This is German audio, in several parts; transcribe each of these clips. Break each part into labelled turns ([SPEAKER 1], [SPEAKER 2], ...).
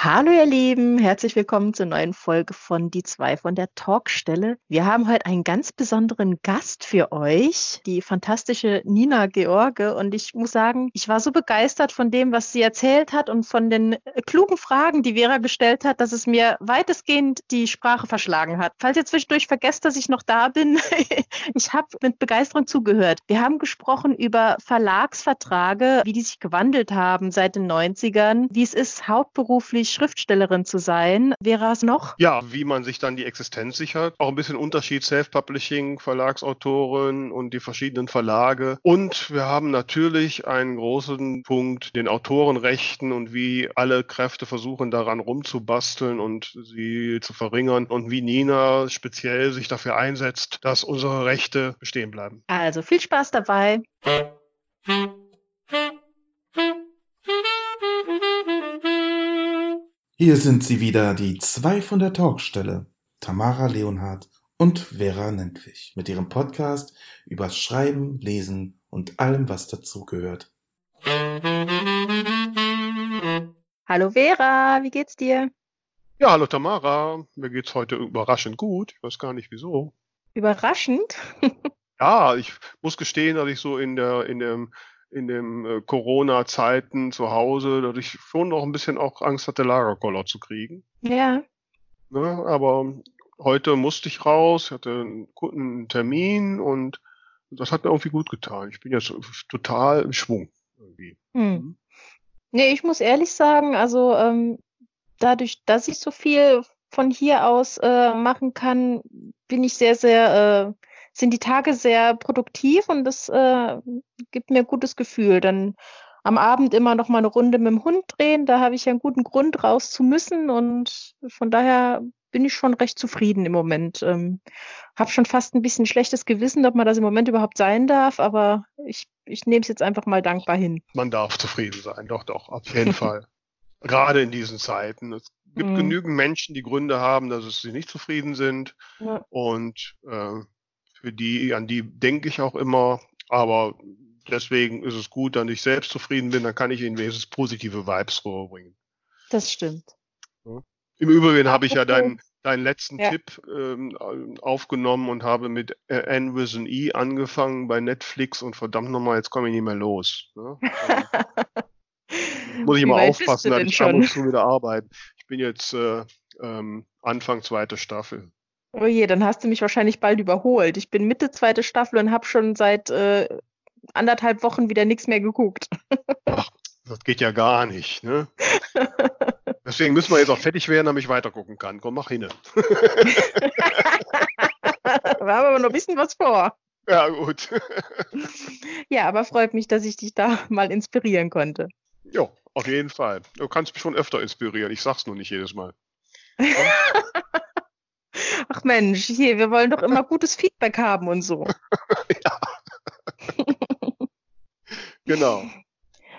[SPEAKER 1] Hallo ihr Lieben, herzlich willkommen zur neuen Folge von Die zwei von der Talkstelle. Wir haben heute einen ganz besonderen Gast für euch, die fantastische Nina George. Und ich muss sagen, ich war so begeistert von dem, was sie erzählt hat und von den äh, klugen Fragen, die Vera gestellt hat, dass es mir weitestgehend die Sprache verschlagen hat. Falls ihr zwischendurch vergesst, dass ich noch da bin, ich habe mit Begeisterung zugehört. Wir haben gesprochen über Verlagsverträge, wie die sich gewandelt haben seit den 90ern, wie es ist, hauptberuflich Schriftstellerin zu sein. Wäre es noch?
[SPEAKER 2] Ja, wie man sich dann die Existenz sichert. Auch ein bisschen Unterschied Self-Publishing, Verlagsautoren und die verschiedenen Verlage. Und wir haben natürlich einen großen Punkt, den Autorenrechten und wie alle Kräfte versuchen daran rumzubasteln und sie zu verringern und wie Nina speziell sich dafür einsetzt, dass unsere Rechte bestehen bleiben.
[SPEAKER 1] Also viel Spaß dabei.
[SPEAKER 3] Hier sind sie wieder, die zwei von der Talkstelle, Tamara Leonhardt und Vera Nentwich, mit ihrem Podcast über Schreiben, Lesen und allem, was dazugehört.
[SPEAKER 1] Hallo Vera, wie geht's dir?
[SPEAKER 2] Ja, hallo Tamara, mir geht's heute überraschend gut. Ich weiß gar nicht wieso.
[SPEAKER 1] Überraschend?
[SPEAKER 2] ja, ich muss gestehen, dass ich so in der in dem in den äh, Corona-Zeiten zu Hause, dass ich schon noch ein bisschen auch Angst hatte, Lagerkoller zu kriegen.
[SPEAKER 1] Ja.
[SPEAKER 2] Ne, aber heute musste ich raus, hatte einen guten Termin und das hat mir irgendwie gut getan. Ich bin jetzt total im Schwung irgendwie. Hm.
[SPEAKER 1] Mhm. Nee, ich muss ehrlich sagen, also ähm, dadurch, dass ich so viel von hier aus äh, machen kann, bin ich sehr, sehr äh, sind die Tage sehr produktiv und das äh, gibt mir ein gutes Gefühl. Dann am Abend immer noch mal eine Runde mit dem Hund drehen, da habe ich ja einen guten Grund raus zu müssen und von daher bin ich schon recht zufrieden im Moment. Ähm, habe schon fast ein bisschen schlechtes Gewissen, ob man das im Moment überhaupt sein darf, aber ich, ich nehme es jetzt einfach mal dankbar hin.
[SPEAKER 2] Man darf zufrieden sein, doch, doch, auf jeden Fall. Gerade in diesen Zeiten. Es gibt mm. genügend Menschen, die Gründe haben, dass sie nicht zufrieden sind. Ja. Und äh, für die, an die denke ich auch immer, aber deswegen ist es gut, dass ich selbst zufrieden bin, dann kann ich ihnen wenigstens positive Vibes rüberbringen.
[SPEAKER 1] Das stimmt.
[SPEAKER 2] Ja. Im Übrigen habe ich ja deinen, deinen letzten ja. Tipp ähm, aufgenommen und habe mit N with an E angefangen bei Netflix und verdammt nochmal, jetzt komme ich nicht mehr los. Ne? muss ich immer aufpassen, dass ich ab und zu wieder arbeite. Ich bin jetzt äh, ähm, Anfang zweite Staffel.
[SPEAKER 1] Oh je, dann hast du mich wahrscheinlich bald überholt. Ich bin Mitte zweite Staffel und habe schon seit äh, anderthalb Wochen wieder nichts mehr geguckt.
[SPEAKER 2] Ach, das geht ja gar nicht, ne? Deswegen müssen wir jetzt auch fertig werden, damit ich weitergucken kann. Komm, mach hin. wir
[SPEAKER 1] haben aber noch ein bisschen was vor.
[SPEAKER 2] Ja, gut.
[SPEAKER 1] ja, aber freut mich, dass ich dich da mal inspirieren konnte.
[SPEAKER 2] Ja, auf jeden Fall. Du kannst mich schon öfter inspirieren. Ich sag's nur nicht jedes Mal.
[SPEAKER 1] Ach Mensch, hier, wir wollen doch immer gutes Feedback haben und so. ja.
[SPEAKER 2] genau.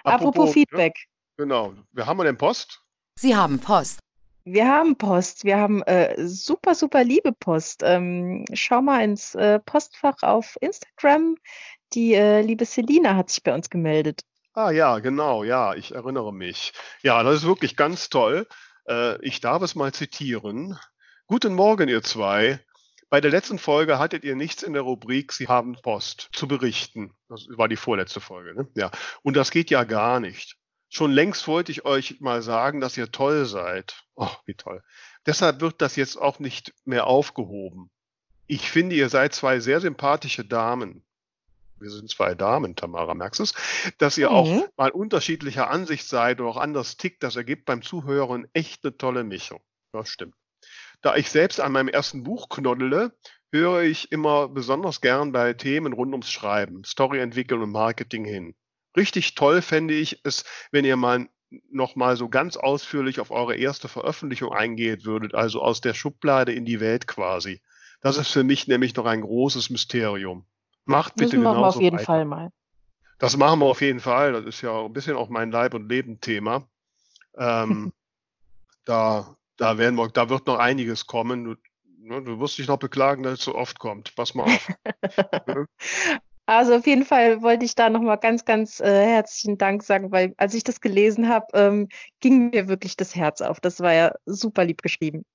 [SPEAKER 1] Apropos, Apropos ne? Feedback.
[SPEAKER 2] Ne? Genau. Wir haben denn Post?
[SPEAKER 1] Sie haben Post. Wir haben Post. Wir haben äh, super, super liebe Post. Ähm, schau mal ins äh, Postfach auf Instagram. Die äh, liebe Selina hat sich bei uns gemeldet.
[SPEAKER 2] Ah ja, genau, ja, ich erinnere mich. Ja, das ist wirklich ganz toll. Äh, ich darf es mal zitieren. Guten Morgen, ihr zwei. Bei der letzten Folge hattet ihr nichts in der Rubrik Sie haben Post zu berichten. Das war die vorletzte Folge, ne? Ja. Und das geht ja gar nicht. Schon längst wollte ich euch mal sagen, dass ihr toll seid. Oh, wie toll. Deshalb wird das jetzt auch nicht mehr aufgehoben. Ich finde, ihr seid zwei sehr sympathische Damen. Wir sind zwei Damen, Tamara, merkst du es? Dass ihr mhm. auch mal unterschiedlicher Ansicht seid oder auch anders tickt, das ergibt beim Zuhören echt eine tolle Mischung. Das stimmt. Da ich selbst an meinem ersten Buch knoddele, höre ich immer besonders gern bei Themen rund ums Schreiben, Story entwickeln und Marketing hin. Richtig toll fände ich es, wenn ihr mal noch mal so ganz ausführlich auf eure erste Veröffentlichung eingehen würdet, also aus der Schublade in die Welt quasi. Das ist für mich nämlich noch ein großes Mysterium. Macht bitte
[SPEAKER 1] das
[SPEAKER 2] machen
[SPEAKER 1] wir auf jeden weiter. Fall mal.
[SPEAKER 2] Das machen wir auf jeden Fall. Das ist ja ein bisschen auch mein Leib- und Leben-Thema. Ähm, da da werden wir, da wird noch einiges kommen. Du, ne, du wirst dich noch beklagen, dass es so oft kommt. Pass mal auf.
[SPEAKER 1] Also auf jeden Fall wollte ich da nochmal ganz, ganz äh, herzlichen Dank sagen, weil als ich das gelesen habe, ähm, ging mir wirklich das Herz auf. Das war ja super lieb geschrieben.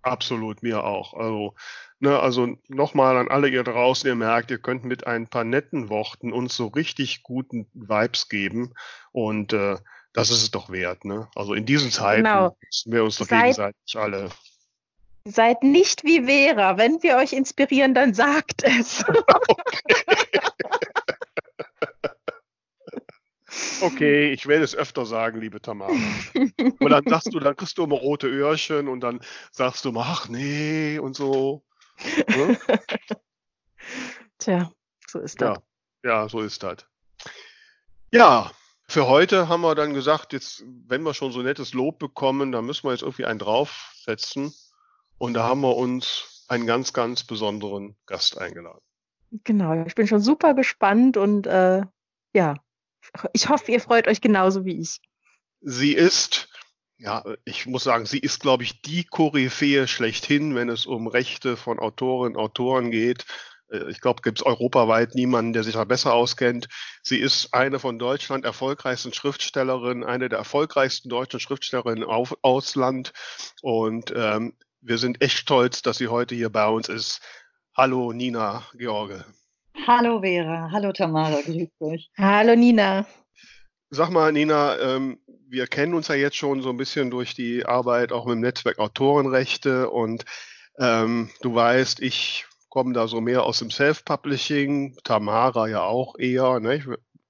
[SPEAKER 2] Absolut, mir auch. Also, ne, also nochmal an alle ihr draußen, ihr merkt, ihr könnt mit ein paar netten Worten uns so richtig guten Vibes geben. Und äh, das ist es doch wert. Ne? Also in diesen Zeiten genau. müssen wir uns doch Seid, gegenseitig alle.
[SPEAKER 1] Seid nicht wie Vera. Wenn wir euch inspirieren, dann sagt es.
[SPEAKER 2] Okay, ich werde es öfter sagen, liebe Tamara. Und dann sagst du, dann kriegst du immer rote Öhrchen und dann sagst du, ach nee und so.
[SPEAKER 1] Ne? Tja, so ist
[SPEAKER 2] das. Ja, ja, so ist das. Ja, für heute haben wir dann gesagt, jetzt, wenn wir schon so nettes Lob bekommen, dann müssen wir jetzt irgendwie einen draufsetzen. Und da haben wir uns einen ganz, ganz besonderen Gast eingeladen.
[SPEAKER 1] Genau, ich bin schon super gespannt und äh, ja, ich hoffe, ihr freut euch genauso wie ich.
[SPEAKER 2] Sie ist, ja, ich muss sagen, sie ist, glaube ich, die Koryphäe schlechthin, wenn es um Rechte von Autorinnen und Autoren geht. Äh, ich glaube, gibt es europaweit niemanden, der sich da besser auskennt. Sie ist eine von Deutschland erfolgreichsten Schriftstellerinnen, eine der erfolgreichsten deutschen Schriftstellerinnen auf Ausland. Und ähm, wir sind echt stolz, dass sie heute hier bei uns ist. Hallo Nina George.
[SPEAKER 4] Hallo Vera, hallo Tamara, grüß euch.
[SPEAKER 1] Hallo Nina.
[SPEAKER 2] Sag mal, Nina, ähm, wir kennen uns ja jetzt schon so ein bisschen durch die Arbeit auch mit dem Netzwerk Autorenrechte und ähm, du weißt, ich komme da so mehr aus dem Self-Publishing, Tamara ja auch eher. Ne?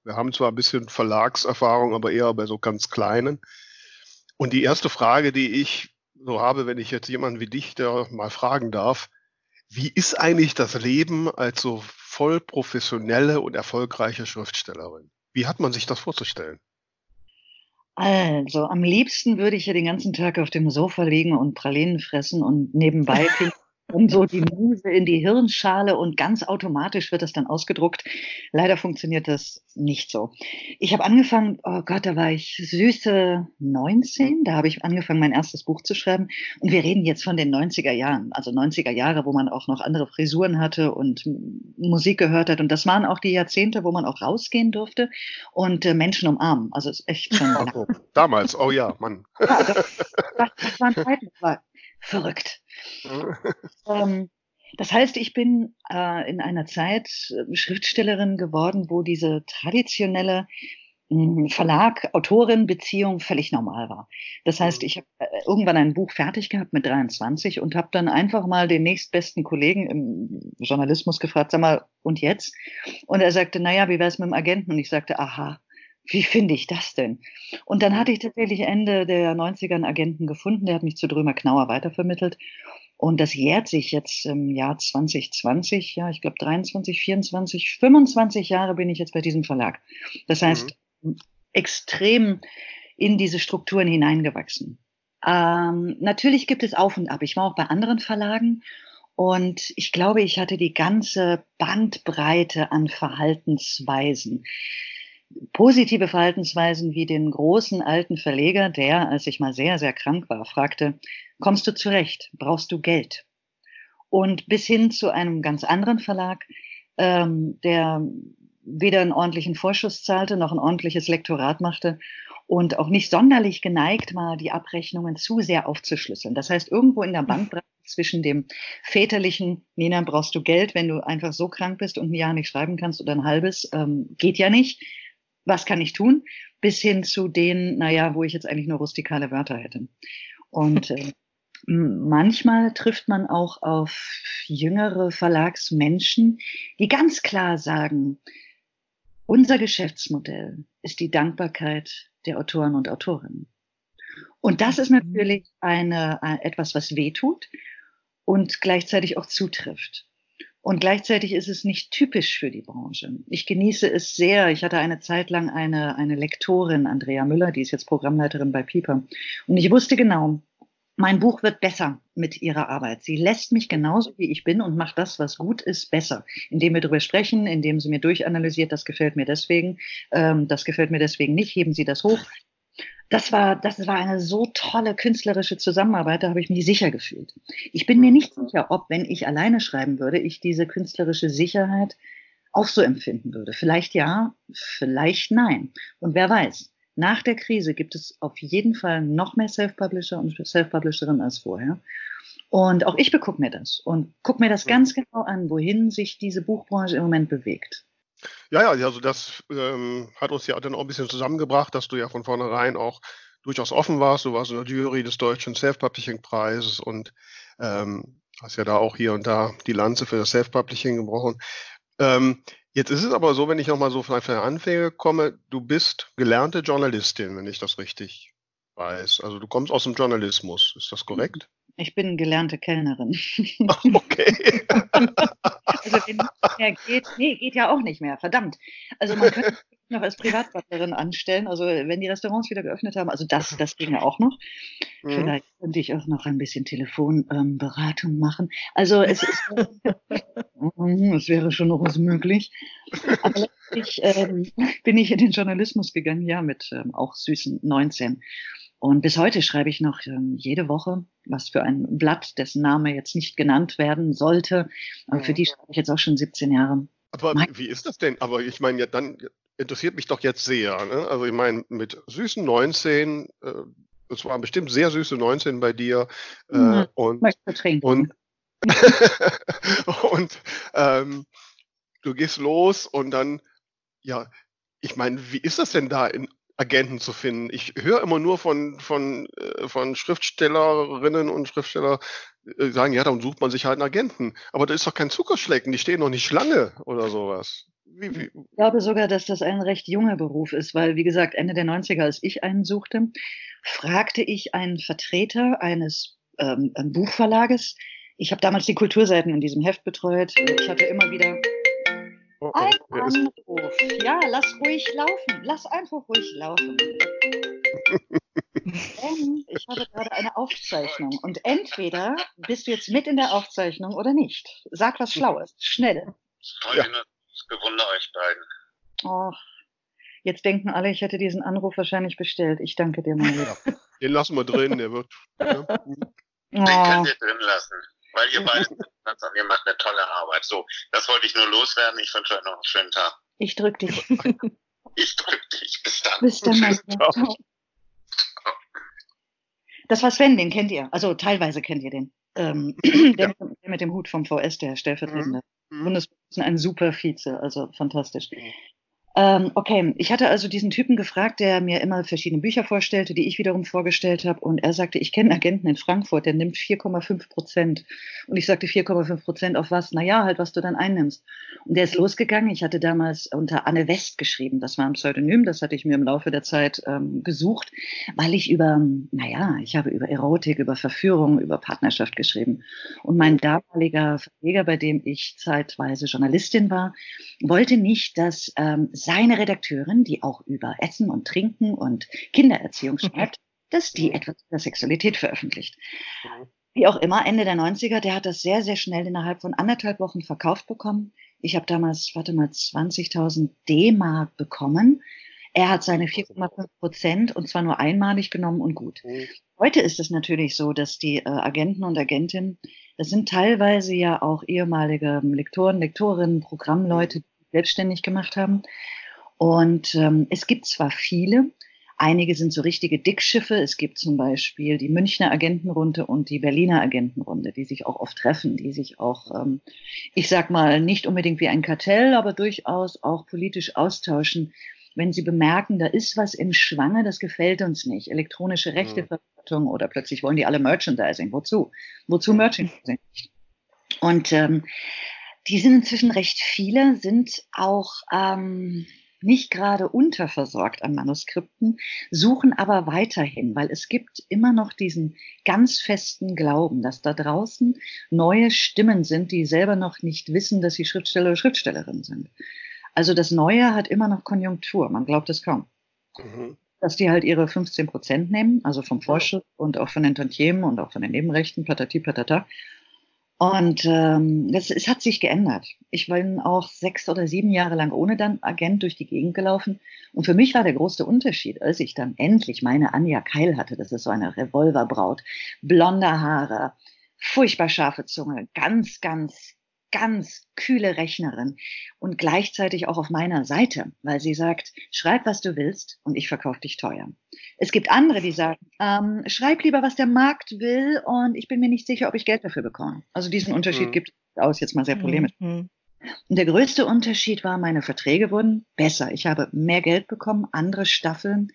[SPEAKER 2] Wir haben zwar ein bisschen Verlagserfahrung, aber eher bei so ganz kleinen. Und die erste Frage, die ich so habe, wenn ich jetzt jemanden wie dich da mal fragen darf, wie ist eigentlich das Leben als so voll professionelle und erfolgreiche Schriftstellerin. Wie hat man sich das vorzustellen?
[SPEAKER 4] Also, am liebsten würde ich ja den ganzen Tag auf dem Sofa liegen und Pralinen fressen und nebenbei und so die Muse in die Hirnschale und ganz automatisch wird das dann ausgedruckt. Leider funktioniert das nicht so. Ich habe angefangen, oh Gott, da war ich süße 19, da habe ich angefangen, mein erstes Buch zu schreiben und wir reden jetzt von den 90er Jahren, also 90er Jahre, wo man auch noch andere Frisuren hatte und Musik gehört hat und das waren auch die Jahrzehnte, wo man auch rausgehen durfte und äh, Menschen umarmen. Also ist echt schon.
[SPEAKER 2] Oh, damals, oh ja, Mann. Ja, das,
[SPEAKER 4] das, das waren Zeiten, war verrückt. ähm, das heißt, ich bin äh, in einer Zeit äh, Schriftstellerin geworden, wo diese traditionelle hm, Verlag, Autorin, Beziehung völlig normal war. Das heißt, mhm. ich habe äh, irgendwann ein Buch fertig gehabt mit 23 und habe dann einfach mal den nächstbesten Kollegen im Journalismus gefragt, sag mal, und jetzt? Und er sagte, naja, wie wär's mit dem Agenten? Und ich sagte, aha, wie finde ich das denn? Und dann hatte ich tatsächlich Ende der 90er einen Agenten gefunden, der hat mich zu Drömer Knauer weitervermittelt. Und das jährt sich jetzt im Jahr 2020, ja, ich glaube 23, 24, 25 Jahre bin ich jetzt bei diesem Verlag. Das heißt, mhm. extrem in diese Strukturen hineingewachsen. Ähm, natürlich gibt es Auf und Ab. Ich war auch bei anderen Verlagen und ich glaube, ich hatte die ganze Bandbreite an Verhaltensweisen positive Verhaltensweisen wie den großen alten Verleger, der, als ich mal sehr, sehr krank war, fragte, kommst du zurecht? Brauchst du Geld? Und bis hin zu einem ganz anderen Verlag, ähm, der weder einen ordentlichen Vorschuss zahlte, noch ein ordentliches Lektorat machte und auch nicht sonderlich geneigt war, die Abrechnungen zu sehr aufzuschlüsseln. Das heißt, irgendwo in der Bandbreite zwischen dem väterlichen, Nina, brauchst du Geld, wenn du einfach so krank bist und ein Jahr nicht schreiben kannst oder ein halbes, ähm, geht ja nicht, was kann ich tun, bis hin zu denen, naja, wo ich jetzt eigentlich nur rustikale Wörter hätte. Und äh, manchmal trifft man auch auf jüngere Verlagsmenschen, die ganz klar sagen, unser Geschäftsmodell ist die Dankbarkeit der Autoren und Autorinnen. Und das ist mhm. natürlich eine, etwas, was wehtut und gleichzeitig auch zutrifft. Und gleichzeitig ist es nicht typisch für die Branche. Ich genieße es sehr. Ich hatte eine Zeit lang eine, eine Lektorin, Andrea Müller, die ist jetzt Programmleiterin bei Pieper. Und ich wusste genau, mein Buch wird besser mit ihrer Arbeit. Sie lässt mich genauso wie ich bin und macht das, was gut ist, besser. Indem wir darüber sprechen, indem sie mir durchanalysiert, das gefällt mir deswegen, ähm, das gefällt mir deswegen nicht, heben Sie das hoch das war, das war eine so tolle künstlerische Zusammenarbeit, da habe ich mich sicher gefühlt. Ich bin mir nicht sicher, ob, wenn ich alleine schreiben würde, ich diese künstlerische Sicherheit auch so empfinden würde. Vielleicht ja, vielleicht nein. Und wer weiß, nach der Krise gibt es auf jeden Fall noch mehr Self-Publisher und Self-Publisherinnen als vorher. Und auch ich begucke mir das und gucke mir das ganz genau an, wohin sich diese Buchbranche im Moment bewegt.
[SPEAKER 2] Ja, ja, also das ähm, hat uns ja dann auch ein bisschen zusammengebracht, dass du ja von vornherein auch durchaus offen warst. Du warst in der Jury des Deutschen Self-Publishing-Preises und ähm, hast ja da auch hier und da die Lanze für das Self-Publishing gebrochen. Ähm, jetzt ist es aber so, wenn ich nochmal so von den Anfängen komme, du bist gelernte Journalistin, wenn ich das richtig weiß. Also du kommst aus dem Journalismus, ist das korrekt?
[SPEAKER 4] Ich bin gelernte Kellnerin.
[SPEAKER 2] okay.
[SPEAKER 4] mehr geht, nee, geht ja auch nicht mehr, verdammt. Also man könnte mich noch als Privatbutlerin anstellen, also wenn die Restaurants wieder geöffnet haben, also das, das ginge auch noch. Mhm. Vielleicht könnte ich auch noch ein bisschen Telefonberatung ähm, machen. Also es ist, es wäre schon noch was möglich. Aber letztlich ähm, bin ich in den Journalismus gegangen, ja, mit ähm, auch süßen 19. Und bis heute schreibe ich noch ähm, jede Woche was für ein Blatt, dessen Name jetzt nicht genannt werden sollte. Aber für die schreibe ich jetzt auch schon 17 Jahre.
[SPEAKER 2] Aber mein wie ist das denn? Aber ich meine, ja, dann interessiert mich doch jetzt sehr. Ne? Also ich meine, mit süßen 19, äh, es waren bestimmt sehr süße 19 bei dir. Äh, mhm, und, und, und ähm, du gehst los und dann, ja, ich meine, wie ist das denn da in Agenten zu finden. Ich höre immer nur von, von, äh, von Schriftstellerinnen und Schriftsteller äh, sagen, ja, dann sucht man sich halt einen Agenten. Aber da ist doch kein Zuckerschlecken, die stehen noch nicht Schlange oder sowas.
[SPEAKER 4] Wie, wie? Ich glaube sogar, dass das ein recht junger Beruf ist, weil, wie gesagt, Ende der 90er, als ich einen suchte, fragte ich einen Vertreter eines ähm, Buchverlages. Ich habe damals die Kulturseiten in diesem Heft betreut. Ich hatte immer wieder Oh, oh, Ein Anruf. Ja, lass ruhig laufen. Lass einfach ruhig laufen. Denn ich habe gerade eine Aufzeichnung. Und entweder bist du jetzt mit in der Aufzeichnung oder nicht. Sag was Schlaues. Schnell.
[SPEAKER 5] Ja. Ich bewundere euch beiden.
[SPEAKER 4] Oh, jetzt denken alle, ich hätte diesen Anruf wahrscheinlich bestellt. Ich danke dir mal. Ja,
[SPEAKER 2] den lassen wir drin, der wird.
[SPEAKER 5] Ne? Den könnt ihr drin lassen. Weil ihr beide ihr macht eine tolle Arbeit. So, das wollte ich nur loswerden. Ich wünsche euch noch einen schönen Tag.
[SPEAKER 4] Ich drück dich.
[SPEAKER 5] ich drück dich. Bis dann.
[SPEAKER 4] Bis dann, mein Ciao. Das war Sven, den kennt ihr. Also teilweise kennt ihr den. Ähm, der, ja. mit, der, mit, dem Hut vom VS, der stellvertretende mhm. Bundespräsident, ein super Vize, also fantastisch. Ähm, okay, ich hatte also diesen Typen gefragt, der mir immer verschiedene Bücher vorstellte, die ich wiederum vorgestellt habe. Und er sagte, ich kenne Agenten in Frankfurt, der nimmt 4,5 Prozent. Und ich sagte 4,5 Prozent auf was? Naja, halt, was du dann einnimmst. Und der ist losgegangen. Ich hatte damals unter Anne West geschrieben. Das war ein Pseudonym, das hatte ich mir im Laufe der Zeit ähm, gesucht, weil ich über, naja, ich habe über Erotik, über Verführung, über Partnerschaft geschrieben. Und mein damaliger Verleger, bei dem ich zeitweise Journalistin war, wollte nicht, dass ähm, seine Redakteurin, die auch über Essen und Trinken und Kindererziehung schreibt, dass die etwas über Sexualität veröffentlicht. Mhm. Wie auch immer, Ende der 90er, der hat das sehr, sehr schnell innerhalb von anderthalb Wochen verkauft bekommen. Ich habe damals, warte mal, 20.000 D-Mark bekommen. Er hat seine 4,5 Prozent und zwar nur einmalig genommen und gut. Mhm. Heute ist es natürlich so, dass die äh, Agenten und Agentinnen, das sind teilweise ja auch ehemalige Lektoren, Lektorinnen, Programmleute, selbstständig gemacht haben. Und ähm, es gibt zwar viele, einige sind so richtige Dickschiffe. Es gibt zum Beispiel die Münchner Agentenrunde und die Berliner Agentenrunde, die sich auch oft treffen, die sich auch, ähm, ich sag mal, nicht unbedingt wie ein Kartell, aber durchaus auch politisch austauschen, wenn sie bemerken, da ist was im Schwange, das gefällt uns nicht. Elektronische Rechteverwaltung oder plötzlich wollen die alle Merchandising. Wozu? Wozu Merchandising? Und ähm, die sind inzwischen recht viele, sind auch ähm, nicht gerade unterversorgt an Manuskripten, suchen aber weiterhin, weil es gibt immer noch diesen ganz festen Glauben, dass da draußen neue Stimmen sind, die selber noch nicht wissen, dass sie Schriftsteller oder Schriftstellerin sind. Also das Neue hat immer noch Konjunktur, man glaubt es kaum. Mhm. Dass die halt ihre 15 Prozent nehmen, also vom Vorschuss und auch von den Tantiemen und auch von den Nebenrechten, patati patata, und ähm, das, es hat sich geändert. Ich bin auch sechs oder sieben Jahre lang ohne dann Agent durch die Gegend gelaufen. Und für mich war der große Unterschied, als ich dann endlich meine Anja Keil hatte, das ist so eine Revolverbraut, blonde Haare, furchtbar scharfe Zunge, ganz, ganz ganz kühle Rechnerin und gleichzeitig auch auf meiner Seite, weil sie sagt, schreib, was du willst und ich verkaufe dich teuer. Es gibt andere, die sagen, ähm, schreib lieber, was der Markt will und ich bin mir nicht sicher, ob ich Geld dafür bekomme. Also diesen Unterschied mhm. gibt es aus, jetzt mal sehr polemisch. Mhm. Und der größte Unterschied war, meine Verträge wurden besser. Ich habe mehr Geld bekommen, andere Staffeln.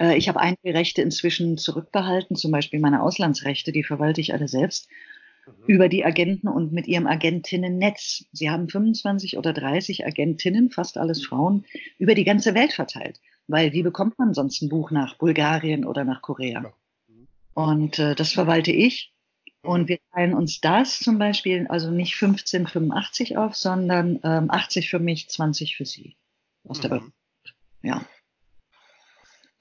[SPEAKER 4] Äh, ich habe einige Rechte inzwischen zurückbehalten, zum Beispiel meine Auslandsrechte, die verwalte ich alle selbst mhm. Über die Agenten und mit ihrem Agentinnennetz. Sie haben 25 oder 30 Agentinnen, fast alles Frauen, über die ganze Welt verteilt. Weil wie bekommt man sonst ein Buch nach Bulgarien oder nach Korea? Mhm. Und äh, das verwalte ich. Und wir teilen uns das zum Beispiel, also nicht 1585 auf, sondern ähm, 80 für mich, 20 für Sie. Aus der mhm. Ja.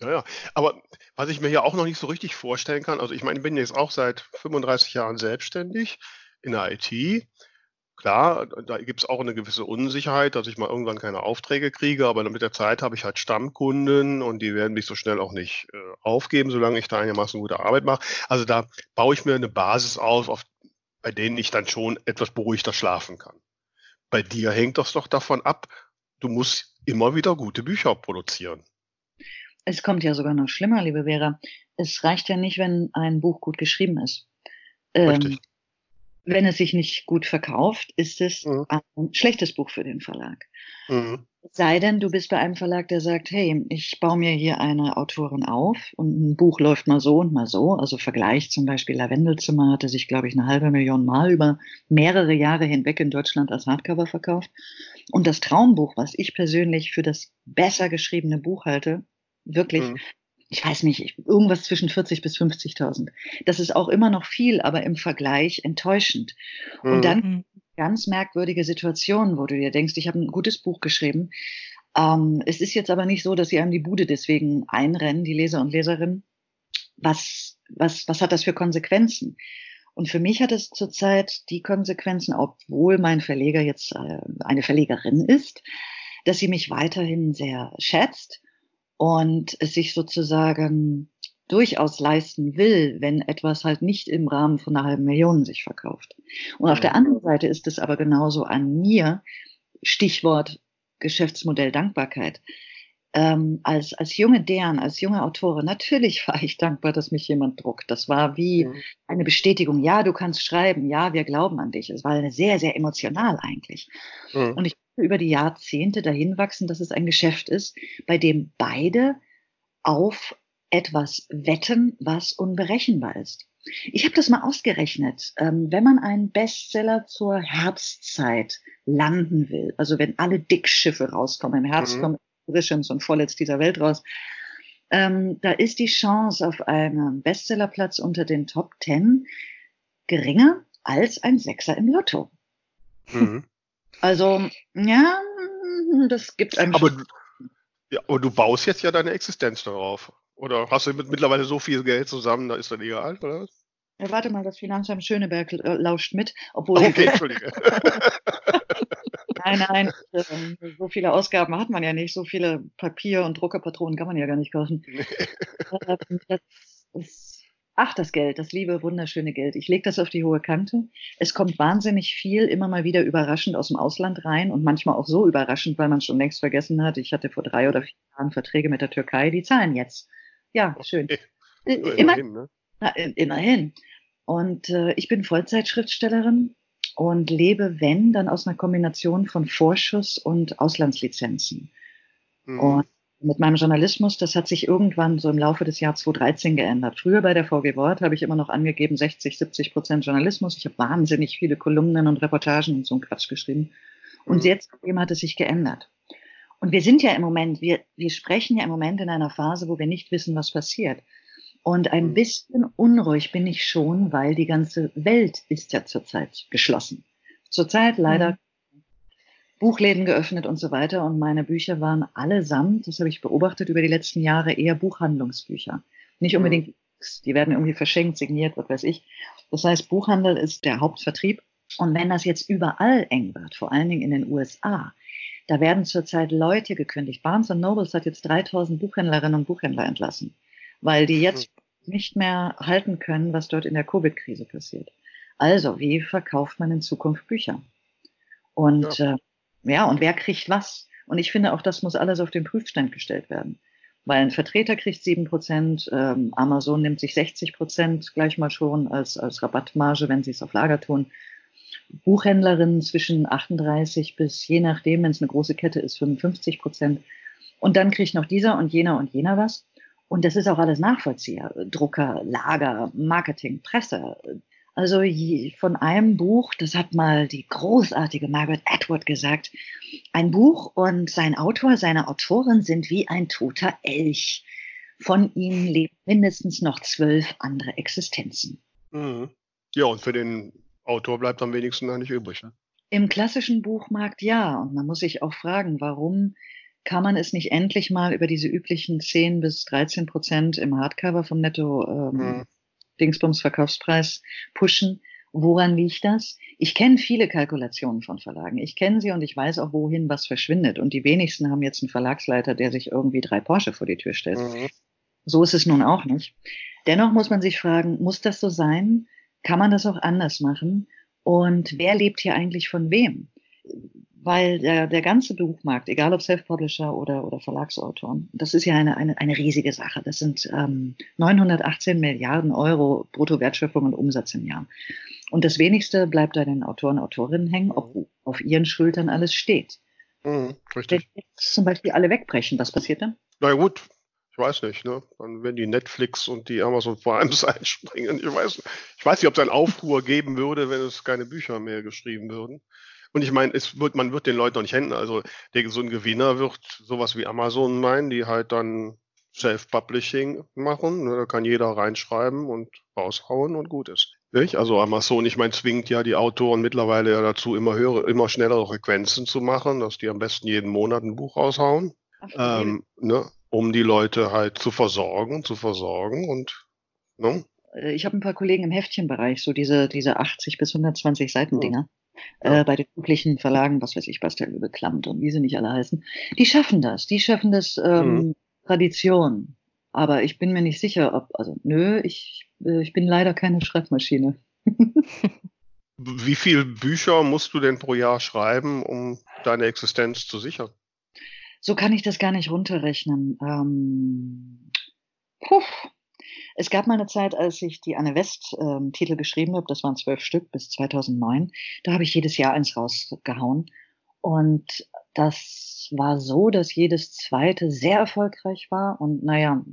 [SPEAKER 2] Ja, ja. Aber was ich mir ja auch noch nicht so richtig vorstellen kann, also ich meine, ich bin jetzt auch seit 35 Jahren selbstständig in der IT Klar, da gibt es auch eine gewisse Unsicherheit, dass ich mal irgendwann keine Aufträge kriege, aber mit der Zeit habe ich halt Stammkunden und die werden mich so schnell auch nicht äh, aufgeben, solange ich da einigermaßen gute Arbeit mache. Also da baue ich mir eine Basis auf, auf bei denen ich dann schon etwas beruhigter schlafen kann. Bei dir hängt das doch davon ab, du musst immer wieder gute Bücher produzieren.
[SPEAKER 4] Es kommt ja sogar noch schlimmer, liebe Vera. Es reicht ja nicht, wenn ein Buch gut geschrieben ist.
[SPEAKER 2] Ähm,
[SPEAKER 4] wenn es sich nicht gut verkauft, ist es mhm. ein schlechtes Buch für den Verlag. Mhm. Sei denn, du bist bei einem Verlag, der sagt, hey, ich baue mir hier eine Autorin auf und ein Buch läuft mal so und mal so. Also Vergleich zum Beispiel Lavendelzimmer hatte sich, glaube ich, eine halbe Million Mal über mehrere Jahre hinweg in Deutschland als Hardcover verkauft. Und das Traumbuch, was ich persönlich für das besser geschriebene Buch halte, wirklich mhm ich weiß nicht, irgendwas zwischen 40 bis 50.000. Das ist auch immer noch viel, aber im Vergleich enttäuschend. Mhm. Und dann mhm. ganz merkwürdige Situationen, wo du dir denkst, ich habe ein gutes Buch geschrieben. Ähm, es ist jetzt aber nicht so, dass sie einem die Bude deswegen einrennen, die Leser und Leserinnen. Was, was, was hat das für Konsequenzen? Und für mich hat es zurzeit die Konsequenzen, obwohl mein Verleger jetzt äh, eine Verlegerin ist, dass sie mich weiterhin sehr schätzt und es sich sozusagen durchaus leisten will, wenn etwas halt nicht im Rahmen von einer halben Million sich verkauft. Und auf der mhm. anderen Seite ist es aber genauso an mir, Stichwort Geschäftsmodell Dankbarkeit, ähm, als, als junge Dern, als junge Autorin, natürlich war ich dankbar, dass mich jemand druckt. Das war wie mhm. eine Bestätigung, ja, du kannst schreiben, ja, wir glauben an dich. Es war eine sehr, sehr emotional eigentlich. Mhm. Und ich über die Jahrzehnte dahin wachsen, dass es ein Geschäft ist, bei dem beide auf etwas wetten, was unberechenbar ist. Ich habe das mal ausgerechnet. Ähm, wenn man einen Bestseller zur Herbstzeit landen will, also wenn alle Dickschiffe rauskommen, im Herbst mhm. kommen Editions und vorletzt dieser Welt raus, ähm, da ist die Chance auf einen Bestsellerplatz unter den Top Ten geringer als ein Sechser im Lotto. Mhm. Also, ja, das gibt einem.
[SPEAKER 2] Aber, ja, aber du baust jetzt ja deine Existenz darauf. Oder hast du mit, mittlerweile so viel Geld zusammen, da ist dann egal, oder?
[SPEAKER 4] Ja, warte mal, das Finanzamt Schöneberg äh, lauscht mit, obwohl.
[SPEAKER 2] Okay, Entschuldige.
[SPEAKER 4] nein, nein, ähm, so viele Ausgaben hat man ja nicht, so viele Papier- und Druckerpatronen kann man ja gar nicht kaufen. Nee. Ähm, das ist Ach, das Geld, das liebe, wunderschöne Geld. Ich lege das auf die hohe Kante. Es kommt wahnsinnig viel immer mal wieder überraschend aus dem Ausland rein und manchmal auch so überraschend, weil man schon längst vergessen hat. Ich hatte vor drei oder vier Jahren Verträge mit der Türkei, die zahlen jetzt. Ja, schön. Okay. Äh, immerhin, ne? Na, immerhin. Und äh, ich bin Vollzeitschriftstellerin und lebe, wenn, dann aus einer Kombination von Vorschuss und Auslandslizenzen. Mhm. Und mit meinem Journalismus, das hat sich irgendwann so im Laufe des Jahres 2013 geändert. Früher bei der VG Wort habe ich immer noch angegeben 60, 70 Prozent Journalismus. Ich habe wahnsinnig viele Kolumnen und Reportagen und so ein Quatsch geschrieben. Und mhm. jetzt hat es sich geändert. Und wir sind ja im Moment, wir, wir sprechen ja im Moment in einer Phase, wo wir nicht wissen, was passiert. Und ein mhm. bisschen unruhig bin ich schon, weil die ganze Welt ist ja zurzeit geschlossen. Zurzeit leider mhm. Buchläden geöffnet und so weiter. Und meine Bücher waren allesamt, das habe ich beobachtet über die letzten Jahre, eher Buchhandlungsbücher. Nicht mhm. unbedingt, die werden irgendwie verschenkt, signiert, was weiß ich. Das heißt, Buchhandel ist der Hauptvertrieb. Und wenn das jetzt überall eng wird, vor allen Dingen in den USA, da werden zurzeit Leute gekündigt. Barnes Nobles hat jetzt 3000 Buchhändlerinnen und Buchhändler entlassen, weil die jetzt mhm. nicht mehr halten können, was dort in der Covid-Krise passiert. Also, wie verkauft man in Zukunft Bücher? Und ja. Äh, ja, und wer kriegt was? Und ich finde auch, das muss alles auf den Prüfstand gestellt werden. Weil ein Vertreter kriegt sieben Prozent, ähm, Amazon nimmt sich 60 Prozent gleich mal schon als, als Rabattmarge, wenn sie es auf Lager tun. Buchhändlerinnen zwischen 38 bis, je nachdem, wenn es eine große Kette ist, 55 Prozent. Und dann kriegt noch dieser und jener und jener was. Und das ist auch alles nachvollziehbar. Drucker, Lager, Marketing, Presse. Also von einem Buch, das hat mal die großartige Margaret Atwood gesagt, ein Buch und sein Autor, seine Autorin sind wie ein toter Elch. Von ihnen leben mindestens noch zwölf andere Existenzen.
[SPEAKER 2] Mhm. Ja, und für den Autor bleibt am wenigsten eigentlich übrig. Ne?
[SPEAKER 4] Im klassischen Buchmarkt ja. Und man muss sich auch fragen, warum kann man es nicht endlich mal über diese üblichen 10 bis 13 Prozent im Hardcover vom Netto ähm, mhm. Dingsbums Verkaufspreis pushen? Woran liegt das? Ich kenne viele Kalkulationen von Verlagen. Ich kenne sie und ich weiß auch, wohin was verschwindet. Und die wenigsten haben jetzt einen Verlagsleiter, der sich irgendwie drei Porsche vor die Tür stellt. Mhm. So ist es nun auch nicht. Dennoch muss man sich fragen, muss das so sein? Kann man das auch anders machen? Und wer lebt hier eigentlich von wem? Weil der, der ganze Buchmarkt, egal ob Self-Publisher oder, oder Verlagsautoren, das ist ja eine, eine, eine riesige Sache. Das sind ähm, 918 Milliarden Euro Bruttowertschöpfung und Umsatz im Jahr. Und das wenigste bleibt bei den Autoren und Autorinnen hängen, ob auf ihren Schultern alles steht.
[SPEAKER 2] Mhm, richtig.
[SPEAKER 4] Wenn jetzt zum Beispiel alle wegbrechen, was passiert dann?
[SPEAKER 2] Na gut, ich weiß nicht, ne? Dann werden die Netflix und die Amazon Primes einspringen. Ich weiß, ich weiß nicht, ob es einen Aufruhr geben würde, wenn es keine Bücher mehr geschrieben würden. Und ich meine, es wird, man wird den Leuten noch nicht händen. Also der, so ein Gewinner wird sowas wie Amazon meinen, die halt dann Self-Publishing machen. Ne? Da kann jeder reinschreiben und raushauen und gut ist. Nicht? Also Amazon, ich meine, zwingt ja die Autoren mittlerweile ja dazu, immer höhere, immer schnellere Frequenzen zu machen, dass die am besten jeden Monat ein Buch raushauen. Ähm, ne? um die Leute halt zu versorgen, zu versorgen und ne?
[SPEAKER 4] Äh, ich habe ein paar Kollegen im Heftchenbereich, so diese, diese 80 bis 120 Seiten Dinger. Ja. Äh, bei den üblichen Verlagen, was weiß ich, Bastel über Klamt und wie sie nicht alle heißen. Die schaffen das, die schaffen das ähm, mhm. Tradition. Aber ich bin mir nicht sicher, ob, also nö, ich, äh, ich bin leider keine Schreibmaschine.
[SPEAKER 2] Wie viele Bücher musst du denn pro Jahr schreiben, um deine Existenz zu sichern?
[SPEAKER 4] So kann ich das gar nicht runterrechnen. Ähm, puh. Es gab mal eine Zeit, als ich die Anne West ähm, Titel geschrieben habe, das waren zwölf Stück bis 2009, da habe ich jedes Jahr eins rausgehauen. Und das war so, dass jedes zweite sehr erfolgreich war und naja,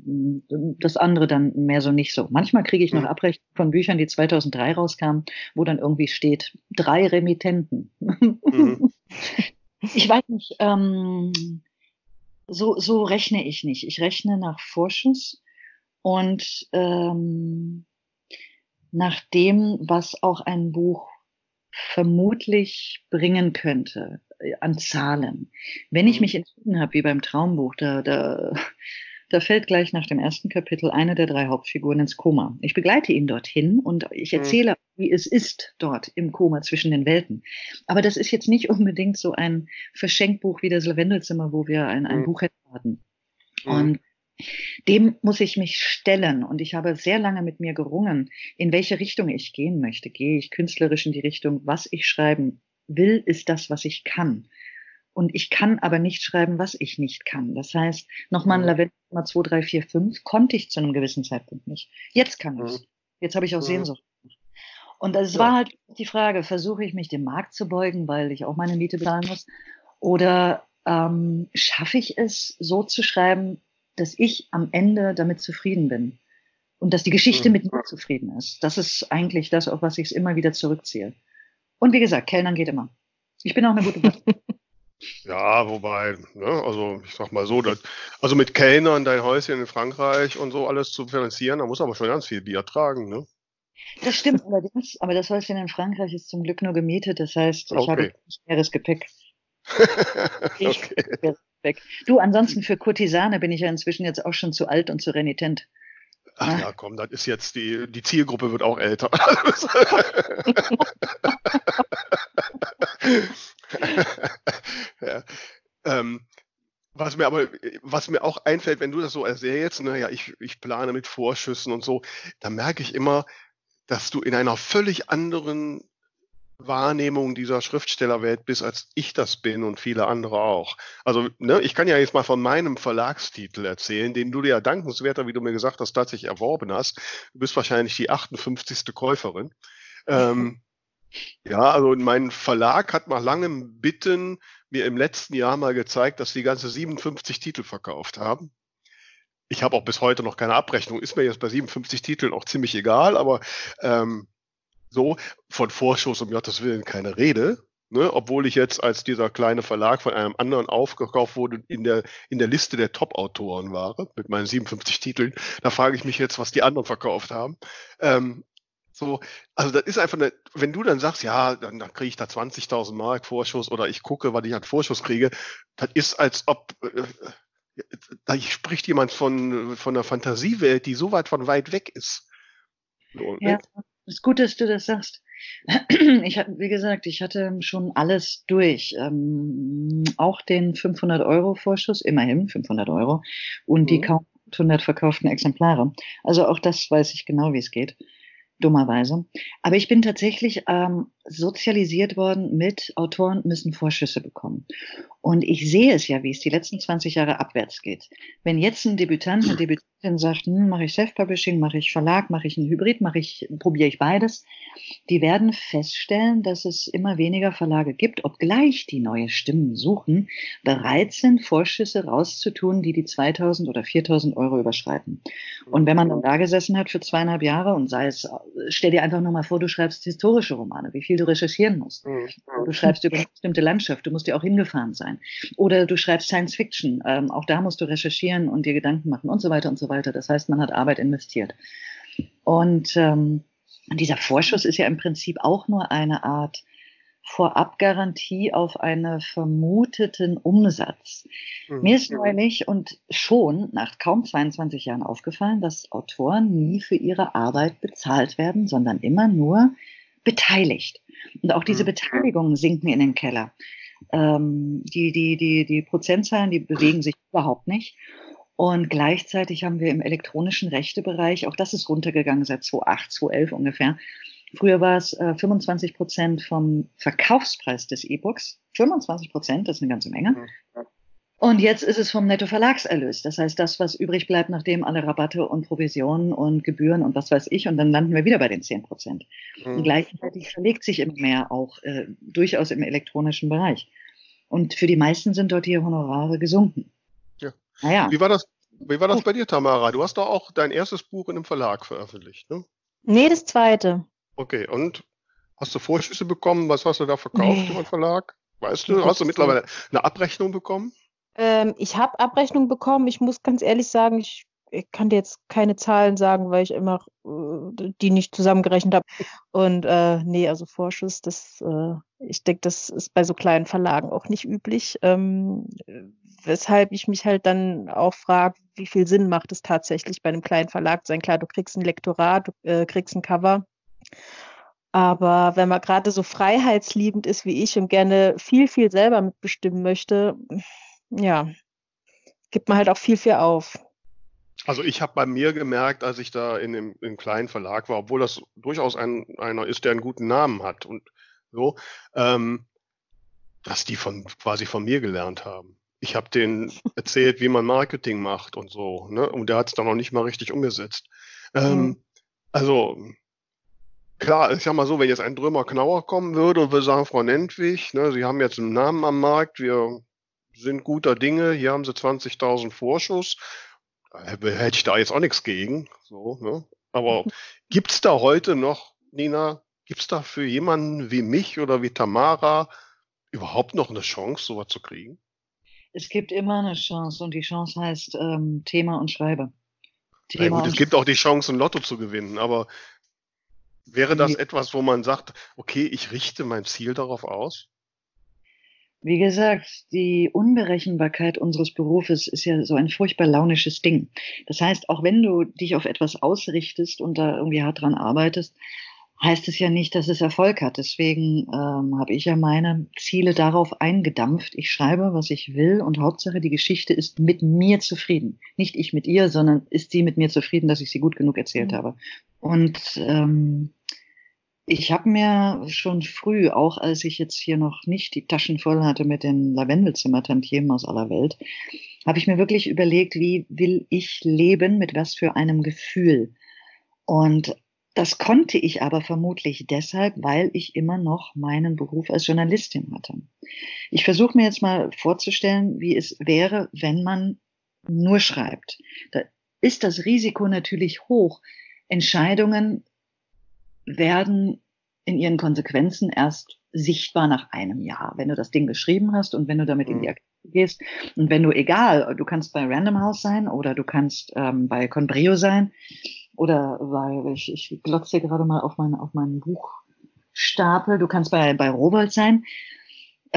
[SPEAKER 4] das andere dann mehr so nicht so. Manchmal kriege ich noch mhm. Abrechnungen von Büchern, die 2003 rauskamen, wo dann irgendwie steht, drei Remittenten. Mhm. ich weiß nicht, ähm, so, so rechne ich nicht. Ich rechne nach Vorschuss und ähm, nach dem, was auch ein Buch vermutlich bringen könnte äh, an Zahlen. Wenn ich mhm. mich entschieden habe, wie beim Traumbuch, da, da da fällt gleich nach dem ersten Kapitel eine der drei Hauptfiguren ins Koma. Ich begleite ihn dorthin und ich mhm. erzähle, mhm. wie es ist dort im Koma zwischen den Welten. Aber das ist jetzt nicht unbedingt so ein Verschenkbuch wie das Lavendelzimmer, wo wir ein, ein mhm. Buch hatten. Mhm. Und dem muss ich mich stellen und ich habe sehr lange mit mir gerungen, in welche Richtung ich gehen möchte. Gehe ich künstlerisch in die Richtung, was ich schreiben will, ist das, was ich kann. Und ich kann aber nicht schreiben, was ich nicht kann. Das heißt, nochmal ein mhm. Lavendel Nummer 2, 3, 4, 5 konnte ich zu einem gewissen Zeitpunkt nicht. Jetzt kann ich mhm. Jetzt habe ich auch mhm. Sehnsucht. Und es war halt die Frage, versuche ich mich dem Markt zu beugen, weil ich auch meine Miete bezahlen muss? Oder ähm, schaffe ich es so zu schreiben, dass ich am Ende damit zufrieden bin? Und dass die Geschichte mhm. mit mir zufrieden ist. Das ist eigentlich das, auf was ich es immer wieder zurückziehe. Und wie gesagt, Kellnern geht immer. Ich bin auch eine gute
[SPEAKER 2] Ja, wobei, ne, also ich sag mal so, dass, also mit Kellnern dein Häuschen in Frankreich und so alles zu finanzieren, da muss aber schon ganz viel Bier tragen, ne?
[SPEAKER 4] Das stimmt allerdings, aber das Häuschen in Frankreich ist zum Glück nur gemietet, das heißt, ich okay. habe schweres Gepäck. Okay. Gepäck. Du, ansonsten für Kurtisane bin ich ja inzwischen jetzt auch schon zu alt und zu renitent.
[SPEAKER 2] Ach ja, komm, das ist jetzt die, die Zielgruppe wird auch älter. ja. ähm, was mir aber, was mir auch einfällt, wenn du das so erzählst, naja, ne, ich, ich plane mit Vorschüssen und so, da merke ich immer, dass du in einer völlig anderen Wahrnehmung dieser Schriftstellerwelt bist, als ich das bin und viele andere auch. Also, ne, ich kann ja jetzt mal von meinem Verlagstitel erzählen, den du dir ja dankenswerter, wie du mir gesagt hast, tatsächlich erworben hast. Du bist wahrscheinlich die 58. Käuferin. Ähm, ja, also mein Verlag hat nach langem Bitten mir im letzten Jahr mal gezeigt, dass sie ganze 57 Titel verkauft haben. Ich habe auch bis heute noch keine Abrechnung. Ist mir jetzt bei 57 Titeln auch ziemlich egal, aber ähm, so von Vorschuss um Gottes Willen keine Rede. Ne, obwohl ich jetzt als dieser kleine Verlag von einem anderen aufgekauft wurde, in der, in der Liste der Top-Autoren war, mit meinen 57 Titeln. Da frage ich mich jetzt, was die anderen verkauft haben. Ähm, so, also das ist einfach eine, wenn du dann sagst, ja, dann, dann kriege ich da 20.000 Mark Vorschuss oder ich gucke, was ich an Vorschuss kriege, das ist als ob, äh, da spricht jemand von, von einer Fantasiewelt, die so weit von weit weg ist.
[SPEAKER 4] So, ja, ne? Ist gut, dass du das sagst. Ich hatte, wie gesagt, ich hatte schon alles durch. Ähm, auch den 500 Euro Vorschuss, immerhin 500 Euro, und mhm. die kaum 100 verkauften Exemplare. Also auch das weiß ich genau, wie es geht dummerweise. Aber ich bin tatsächlich ähm, sozialisiert worden mit Autoren müssen Vorschüsse bekommen. Und ich sehe es ja, wie es die letzten 20 Jahre abwärts geht. Wenn jetzt ein Debütant, eine Debütantin sagt, hm, mache ich Self-Publishing, mache ich Verlag, mache ich ein Hybrid, mache ich, probiere ich beides, die werden feststellen, dass es immer weniger Verlage gibt, obgleich die neue Stimmen suchen, bereit sind, Vorschüsse rauszutun, die die 2000 oder 4000 Euro überschreiten. Und wenn man dann da gesessen hat für zweieinhalb Jahre und sei es, stell dir einfach nur mal vor, du schreibst historische Romane, wie viel du recherchieren musst. Mhm. Du schreibst über eine bestimmte Landschaft, du musst ja auch hingefahren sein sein. Oder du schreibst Science Fiction, ähm, auch da musst du recherchieren und dir Gedanken machen und so weiter und so weiter. Das heißt, man hat Arbeit investiert. Und ähm, dieser Vorschuss ist ja im Prinzip auch nur eine Art Vorabgarantie auf einen vermuteten Umsatz. Mhm. Mir ist neulich und schon nach kaum 22 Jahren aufgefallen, dass Autoren nie für ihre Arbeit bezahlt werden, sondern immer nur beteiligt. Und auch diese mhm. Beteiligungen sinken in den Keller. Ähm, die, die, die, die Prozentzahlen, die bewegen sich überhaupt nicht. Und gleichzeitig haben wir im elektronischen Rechtebereich, auch das ist runtergegangen seit 2008, 2011 ungefähr. Früher war es äh, 25 Prozent vom Verkaufspreis des E-Books. 25 Prozent, das ist eine ganze Menge. Mhm. Und jetzt ist es vom Nettoverlagserlös. Das heißt, das, was übrig bleibt, nachdem alle Rabatte und Provisionen und Gebühren und was weiß ich, und dann landen wir wieder bei den 10 Prozent. Mhm. Und gleichzeitig verlegt sich immer mehr auch äh, durchaus im elektronischen Bereich. Und für die meisten sind dort die Honorare gesunken.
[SPEAKER 2] Ja. Wie war das, wie war das bei dir, Tamara? Du hast doch auch dein erstes Buch in einem Verlag veröffentlicht, ne?
[SPEAKER 1] Nee, das zweite.
[SPEAKER 2] Okay, und hast du Vorschüsse bekommen? Was hast du da verkauft nee. im Verlag? Weißt du, hast du mittlerweile eine Abrechnung bekommen?
[SPEAKER 1] Ähm, ich habe Abrechnung bekommen. Ich muss ganz ehrlich sagen, ich, ich, kann dir jetzt keine Zahlen sagen, weil ich immer äh, die nicht zusammengerechnet habe. Und äh, nee, also Vorschuss, das, äh, ich denke, das ist bei so kleinen Verlagen auch nicht üblich. Ähm, weshalb ich mich halt dann auch frage, wie viel Sinn macht es tatsächlich bei einem kleinen Verlag sein? Klar, du kriegst ein Lektorat, du äh, kriegst ein Cover. Aber wenn man gerade so freiheitsliebend ist wie ich und gerne viel, viel selber mitbestimmen möchte, ja, gibt man halt auch viel, viel auf.
[SPEAKER 2] Also ich habe bei mir gemerkt, als ich da in dem, in kleinen Verlag war, obwohl das durchaus ein, einer ist, der einen guten Namen hat und so, ähm, dass die von quasi von mir gelernt haben. Ich habe denen erzählt, wie man Marketing macht und so, ne? Und der hat es dann noch nicht mal richtig umgesetzt. Ähm, mhm. Also klar, ich sag mal so, wenn jetzt ein Drömer Knauer kommen würde und würde sagen, Frau Nentwig, ne, Sie haben jetzt einen Namen am Markt, wir sind guter Dinge, hier haben sie 20.000 Vorschuss. Hätte ich da jetzt auch nichts gegen. So, ne? Aber gibt's da heute noch, Nina, gibt's da für jemanden wie mich oder wie Tamara überhaupt noch eine Chance, sowas zu kriegen?
[SPEAKER 4] Es gibt immer eine Chance und die Chance heißt ähm, Thema und Schreibe.
[SPEAKER 2] Thema gut, es gibt auch die Chance, ein Lotto zu gewinnen, aber wäre das etwas, wo man sagt, okay, ich richte mein Ziel darauf aus?
[SPEAKER 4] Wie gesagt, die Unberechenbarkeit unseres Berufes ist ja so ein furchtbar launisches Ding. Das heißt, auch wenn du dich auf etwas ausrichtest und da irgendwie hart dran arbeitest, heißt es ja nicht, dass es Erfolg hat. Deswegen ähm, habe ich ja meine Ziele darauf eingedampft. Ich schreibe, was ich will und Hauptsache, die Geschichte ist mit mir zufrieden. Nicht ich mit ihr, sondern ist sie mit mir zufrieden, dass ich sie gut genug erzählt mhm. habe. Und ähm, Ich habe mir schon früh, auch als ich jetzt hier noch nicht die Taschen voll hatte mit den Lavendelzimmer-Tantiemen aus aller Welt, habe ich mir wirklich überlegt, wie will ich leben, mit was für einem Gefühl. Und das konnte ich aber vermutlich deshalb, weil ich immer noch meinen Beruf als Journalistin hatte. Ich versuche mir jetzt mal vorzustellen, wie es wäre, wenn man nur schreibt. Da ist das Risiko natürlich hoch. Entscheidungen werden in ihren Konsequenzen erst sichtbar nach einem Jahr, wenn du das Ding geschrieben hast und wenn du damit in die mhm. Aktivität gehst und wenn du egal, du kannst bei Random House sein oder du kannst ähm, bei Conbrio sein oder bei, ich, ich glotze gerade mal auf, mein, auf meinen Buchstapel, du kannst bei, bei Rowold sein.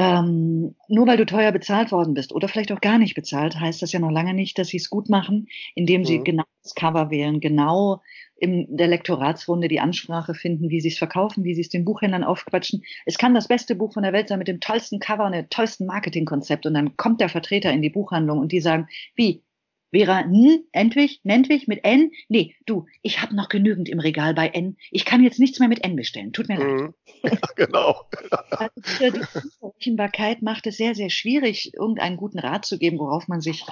[SPEAKER 4] Ähm, nur weil du teuer bezahlt worden bist oder vielleicht auch gar nicht bezahlt, heißt das ja noch lange nicht, dass sie es gut machen, indem sie mhm. genau das Cover wählen, genau in der Lektoratsrunde die Ansprache finden, wie sie es verkaufen, wie sie es den Buchhändlern aufquatschen. Es kann das beste Buch von der Welt sein mit dem tollsten Cover und dem tollsten Marketingkonzept. Und dann kommt der Vertreter in die Buchhandlung und die sagen, wie? Vera, n, Entwich, Nentwich mit N? Nee, du, ich habe noch genügend im Regal bei N. Ich kann jetzt nichts mehr mit N bestellen. Tut mir mhm.
[SPEAKER 2] leid. Ja, genau.
[SPEAKER 4] Also die Berechenbarkeit macht es sehr, sehr schwierig, irgendeinen guten Rat zu geben, worauf man sich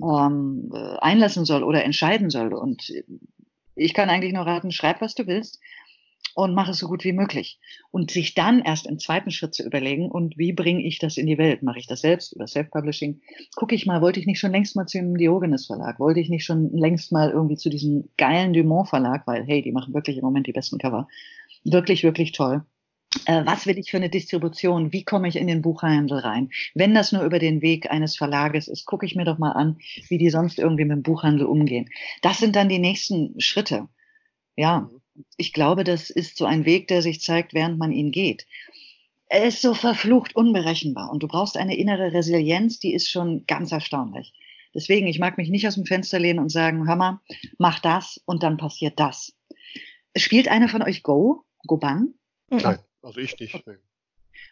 [SPEAKER 4] ähm, äh, einlassen soll oder entscheiden soll. Und ich kann eigentlich nur raten, schreib, was du willst und mach es so gut wie möglich. Und sich dann erst im zweiten Schritt zu überlegen, und wie bringe ich das in die Welt? Mache ich das selbst über Self-Publishing? Gucke ich mal, wollte ich nicht schon längst mal zu dem Diogenes Verlag? Wollte ich nicht schon längst mal irgendwie zu diesem geilen Dumont Verlag? Weil, hey, die machen wirklich im Moment die besten Cover. Wirklich, wirklich toll. Äh, was will ich für eine Distribution? Wie komme ich in den Buchhandel rein? Wenn das nur über den Weg eines Verlages ist, gucke ich mir doch mal an, wie die sonst irgendwie mit dem Buchhandel umgehen. Das sind dann die nächsten Schritte. Ja, ich glaube, das ist so ein Weg, der sich zeigt, während man ihn geht. Er ist so verflucht unberechenbar und du brauchst eine innere Resilienz, die ist schon ganz erstaunlich. Deswegen, ich mag mich nicht aus dem Fenster lehnen und sagen, hör mal, mach das und dann passiert das. Spielt einer von euch Go? Go Bang?
[SPEAKER 2] Nein. Also ich nicht.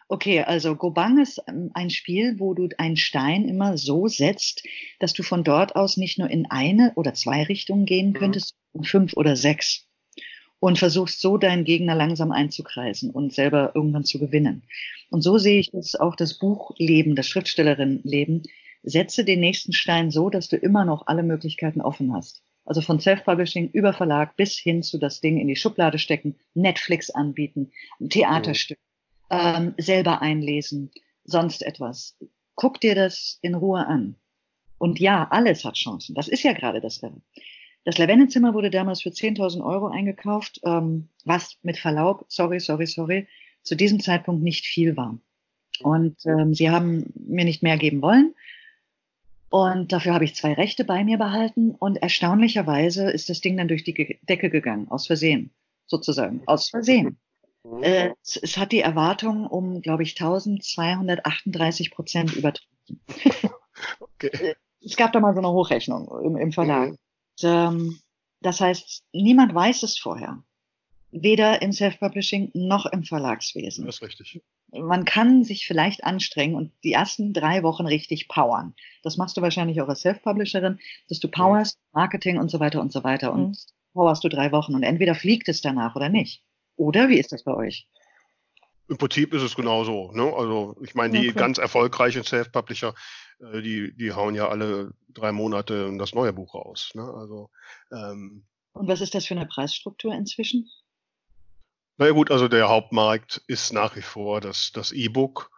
[SPEAKER 4] Okay, also Gobang ist ähm, ein Spiel, wo du einen Stein immer so setzt, dass du von dort aus nicht nur in eine oder zwei Richtungen gehen mhm. könntest, fünf oder sechs. Und versuchst so deinen Gegner langsam einzukreisen und selber irgendwann zu gewinnen. Und so sehe ich das auch das Buchleben, das Schriftstellerinnenleben. Setze den nächsten Stein so, dass du immer noch alle Möglichkeiten offen hast. Also von Self-Publishing über Verlag bis hin zu das Ding in die Schublade stecken, Netflix anbieten, Theaterstück, mhm. ähm, selber einlesen, sonst etwas. Guck dir das in Ruhe an. Und ja, alles hat Chancen. Das ist ja gerade das Irre. Das Lavendenzimmer wurde damals für 10.000 Euro eingekauft, ähm, was mit Verlaub, sorry, sorry, sorry, zu diesem Zeitpunkt nicht viel war. Und ähm, sie haben mir nicht mehr geben wollen. Und dafür habe ich zwei Rechte bei mir behalten und erstaunlicherweise ist das Ding dann durch die Decke gegangen, aus Versehen, sozusagen, aus Versehen. Mhm. Äh, es, es, hat die Erwartung um, glaube ich, 1238 Prozent übertroffen. Okay. Äh, es gab da mal so eine Hochrechnung im, im Verlag. Und, ähm, das heißt, niemand weiß es vorher. Weder im Self-Publishing noch im Verlagswesen.
[SPEAKER 2] Das ist richtig
[SPEAKER 4] man kann sich vielleicht anstrengen und die ersten drei Wochen richtig powern. Das machst du wahrscheinlich auch als Self-Publisherin, dass du powerst, Marketing und so weiter und so weiter und mhm. powerst du drei Wochen und entweder fliegt es danach oder nicht. Oder wie ist das bei euch?
[SPEAKER 2] Im Prinzip ist es genauso. Ne? Also ich meine, die okay. ganz erfolgreichen Self-Publisher, äh, die, die hauen ja alle drei Monate das neue Buch raus. Ne? Also,
[SPEAKER 4] ähm, und was ist das für eine Preisstruktur inzwischen?
[SPEAKER 2] Naja gut, also der Hauptmarkt ist nach wie vor das, das E-Book.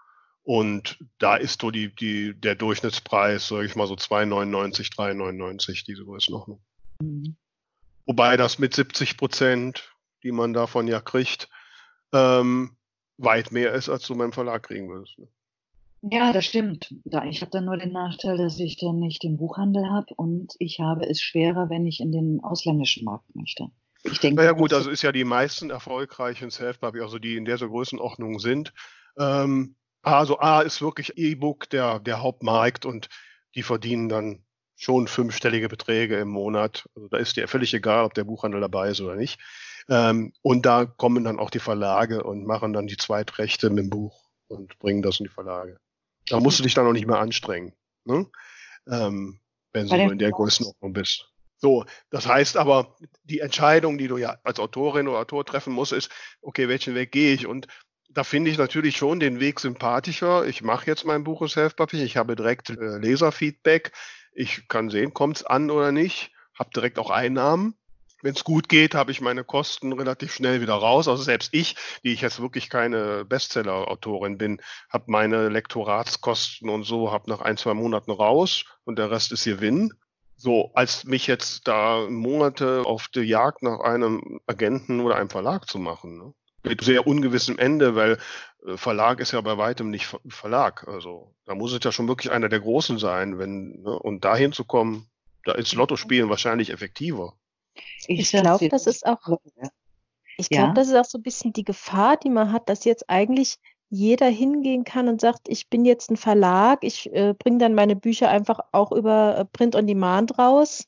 [SPEAKER 2] Und da ist so die, die, der Durchschnittspreis, sage ich mal so 2,99, 3,99, diese Größenordnung. Mhm. Wobei das mit 70 Prozent, die man davon ja kriegt, ähm, weit mehr ist, als du beim Verlag kriegen würdest. Ne?
[SPEAKER 4] Ja, das stimmt. Ich habe dann nur den Nachteil, dass ich dann nicht den Buchhandel habe und ich habe es schwerer, wenn ich in den ausländischen Markt möchte.
[SPEAKER 2] Ich denke. Naja gut, also ist ja die meisten erfolgreichen Self-Publisher, also die in dieser Größenordnung sind. Ähm, also A ist wirklich E-Book der, der Hauptmarkt und die verdienen dann schon fünfstellige Beträge im Monat. Also da ist dir völlig egal, ob der Buchhandel dabei ist oder nicht. Ähm, und da kommen dann auch die Verlage und machen dann die Zweitrechte mit dem Buch und bringen das in die Verlage. Da musst du dich dann auch nicht mehr anstrengen, ne? ähm, wenn du in der Größenordnung bist. So, das heißt aber, die Entscheidung, die du ja als Autorin oder Autor treffen musst, ist, okay, welchen Weg gehe ich? Und da finde ich natürlich schon den Weg sympathischer. Ich mache jetzt mein Buch Self-Publishing, ich habe direkt äh, Leserfeedback. Ich kann sehen, kommt es an oder nicht, habe direkt auch Einnahmen. Wenn es gut geht, habe ich meine Kosten relativ schnell wieder raus. Also selbst ich, die ich jetzt wirklich keine Bestseller-Autorin bin, habe meine Lektoratskosten und so, habe nach ein, zwei Monaten raus und der Rest ist Gewinn. So, als mich jetzt da Monate auf die Jagd nach einem Agenten oder einem Verlag zu machen. Ne? Mit sehr ungewissem Ende, weil äh, Verlag ist ja bei weitem nicht Verlag. Also da muss es ja schon wirklich einer der Großen sein, wenn, ne? und dahin zu kommen, da ist Lotto-Spielen wahrscheinlich effektiver.
[SPEAKER 1] Ich, ich glaube, das ist auch, ich glaube, ja? das ist auch so ein bisschen die Gefahr, die man hat, dass jetzt eigentlich jeder hingehen kann und sagt, ich bin jetzt ein Verlag, ich äh, bringe dann meine Bücher einfach auch über äh, Print on Demand raus.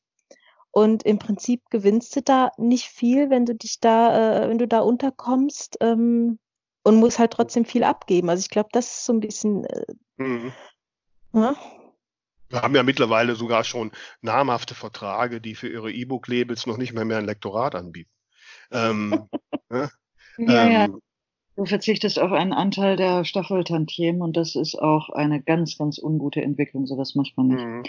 [SPEAKER 1] Und im Prinzip gewinnst du da nicht viel, wenn du dich da, äh, wenn du da unterkommst ähm, und musst halt trotzdem viel abgeben. Also ich glaube, das ist so ein bisschen. Äh, mhm.
[SPEAKER 2] ja? Wir haben ja mittlerweile sogar schon namhafte Verträge, die für ihre E-Book-Labels noch nicht mehr, mehr ein Lektorat anbieten. Ähm,
[SPEAKER 4] ne? ja, ähm, ja. Du verzichtest auf einen Anteil der Staffeltantiemen und das ist auch eine ganz, ganz ungute Entwicklung. Sowas macht man nicht. Mhm.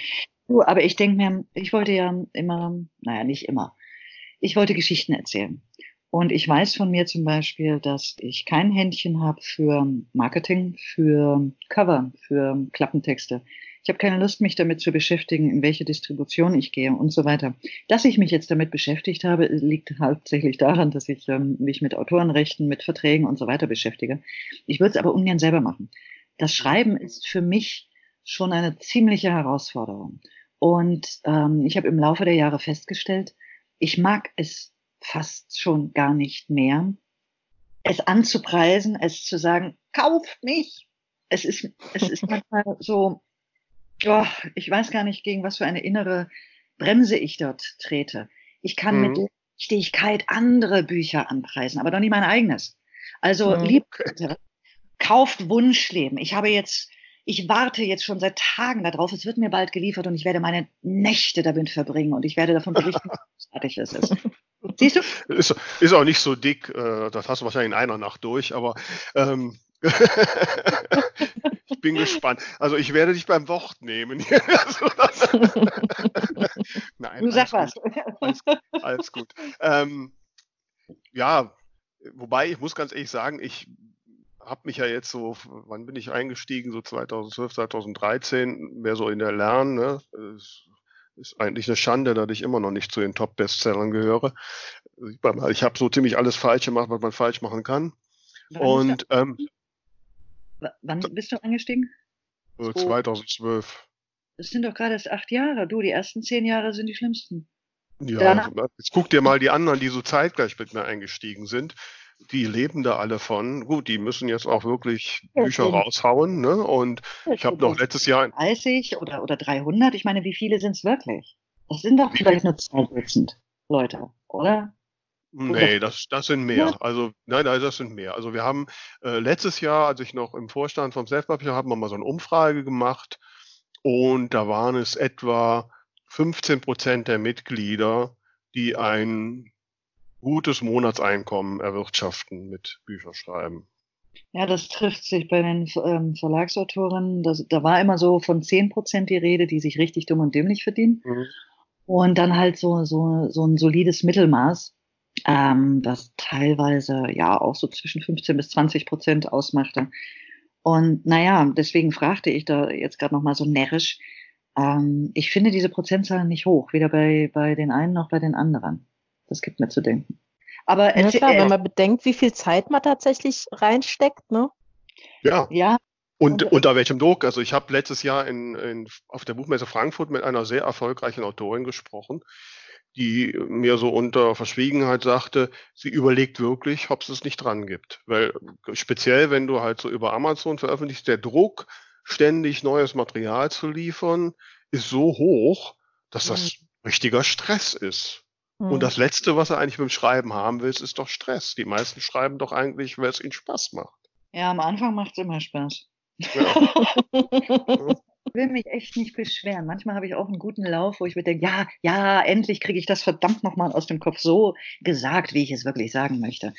[SPEAKER 4] Du, aber ich denke mir, ich wollte ja immer, naja, nicht immer. Ich wollte Geschichten erzählen. Und ich weiß von mir zum Beispiel, dass ich kein Händchen habe für Marketing, für Cover, für Klappentexte. Ich habe keine Lust, mich damit zu beschäftigen, in welche Distribution ich gehe und so weiter. Dass ich mich jetzt damit beschäftigt habe, liegt hauptsächlich daran, dass ich ähm, mich mit Autorenrechten, mit Verträgen und so weiter beschäftige. Ich würde es aber ungern selber machen. Das Schreiben ist für mich schon eine ziemliche Herausforderung. Und ähm, ich habe im Laufe der Jahre festgestellt, ich mag es fast schon gar nicht mehr, es anzupreisen, es zu sagen, kauft mich. Es ist, es ist manchmal so, oh, ich weiß gar nicht, gegen was für eine innere Bremse ich dort trete. Ich kann mhm. mit Leichtigkeit andere Bücher anpreisen, aber doch nicht mein eigenes. Also, mhm. lieb, kauft Wunschleben. Ich habe jetzt, ich warte jetzt schon seit Tagen darauf. Es wird mir bald geliefert und ich werde meine Nächte damit verbringen und ich werde davon berichten, wie fertig es ist.
[SPEAKER 2] Siehst du? Ist, ist, auch nicht so dick, äh, das hast du wahrscheinlich in einer Nacht durch, aber ähm, ich bin gespannt. Also ich werde dich beim Wort nehmen.
[SPEAKER 4] Nein, du sag was.
[SPEAKER 2] Alles, alles, gut. Ähm, ja, wobei ich muss ganz ehrlich sagen, ich habe mich ja jetzt so, wann bin ich eingestiegen? So 2012, 2013, mehr so in der Lern. Ne? Es ist eigentlich eine Schande, dass ich immer noch nicht zu den Top-Bestsellern gehöre. Ich habe so ziemlich alles falsch gemacht, was man falsch machen kann. Und ähm,
[SPEAKER 4] Wann bist du eingestiegen?
[SPEAKER 2] 2012.
[SPEAKER 4] Das sind doch gerade erst acht Jahre. Du, die ersten zehn Jahre sind die schlimmsten.
[SPEAKER 2] Ja, Danach jetzt guck dir mal die anderen, die so zeitgleich mit mir eingestiegen sind. Die leben da alle von. Gut, die müssen jetzt auch wirklich ja, Bücher stimmt. raushauen. Ne? Und ja, ich habe noch letztes Jahr...
[SPEAKER 4] 30 oder, oder 300. Ich meine, wie viele sind es wirklich? Das sind doch vielleicht nur zwei Dutzend Leute, oder?
[SPEAKER 2] Nee, das, das sind mehr. Also, nein, nein, das sind mehr. Also wir haben äh, letztes Jahr, als ich noch im Vorstand vom Selfpapier haben wir mal so eine Umfrage gemacht und da waren es etwa 15 Prozent der Mitglieder, die ein gutes Monatseinkommen erwirtschaften mit Bücherschreiben.
[SPEAKER 4] Ja, das trifft sich bei den ähm, Verlagsautoren. Das, da war immer so von 10 Prozent die Rede, die sich richtig dumm und dämlich verdienen. Mhm. Und dann halt so, so, so ein solides Mittelmaß ähm, das teilweise ja auch so zwischen 15 bis 20 Prozent ausmachte. Und naja, deswegen fragte ich da jetzt gerade nochmal so närrisch, ähm, ich finde diese Prozentzahlen nicht hoch, weder bei, bei den einen noch bei den anderen. Das gibt mir zu denken.
[SPEAKER 1] Aber ja, klar, wenn man bedenkt, wie viel Zeit man tatsächlich reinsteckt, ne?
[SPEAKER 2] Ja. Ja. Und unter welchem Druck? Also ich habe letztes Jahr in, in, auf der Buchmesse Frankfurt mit einer sehr erfolgreichen Autorin gesprochen, die mir so unter Verschwiegenheit sagte, sie überlegt wirklich, ob es es nicht dran gibt. Weil speziell, wenn du halt so über Amazon veröffentlichst, der Druck, ständig neues Material zu liefern, ist so hoch, dass das mhm. richtiger Stress ist. Mhm. Und das Letzte, was er eigentlich beim Schreiben haben will, ist doch Stress. Die meisten schreiben doch eigentlich, weil es ihnen Spaß macht.
[SPEAKER 4] Ja, am Anfang macht es immer Spaß. Ja. will mich echt nicht beschweren. Manchmal habe ich auch einen guten Lauf, wo ich mir denke, ja, ja, endlich kriege ich das verdammt nochmal aus dem Kopf so gesagt, wie ich es wirklich sagen möchte.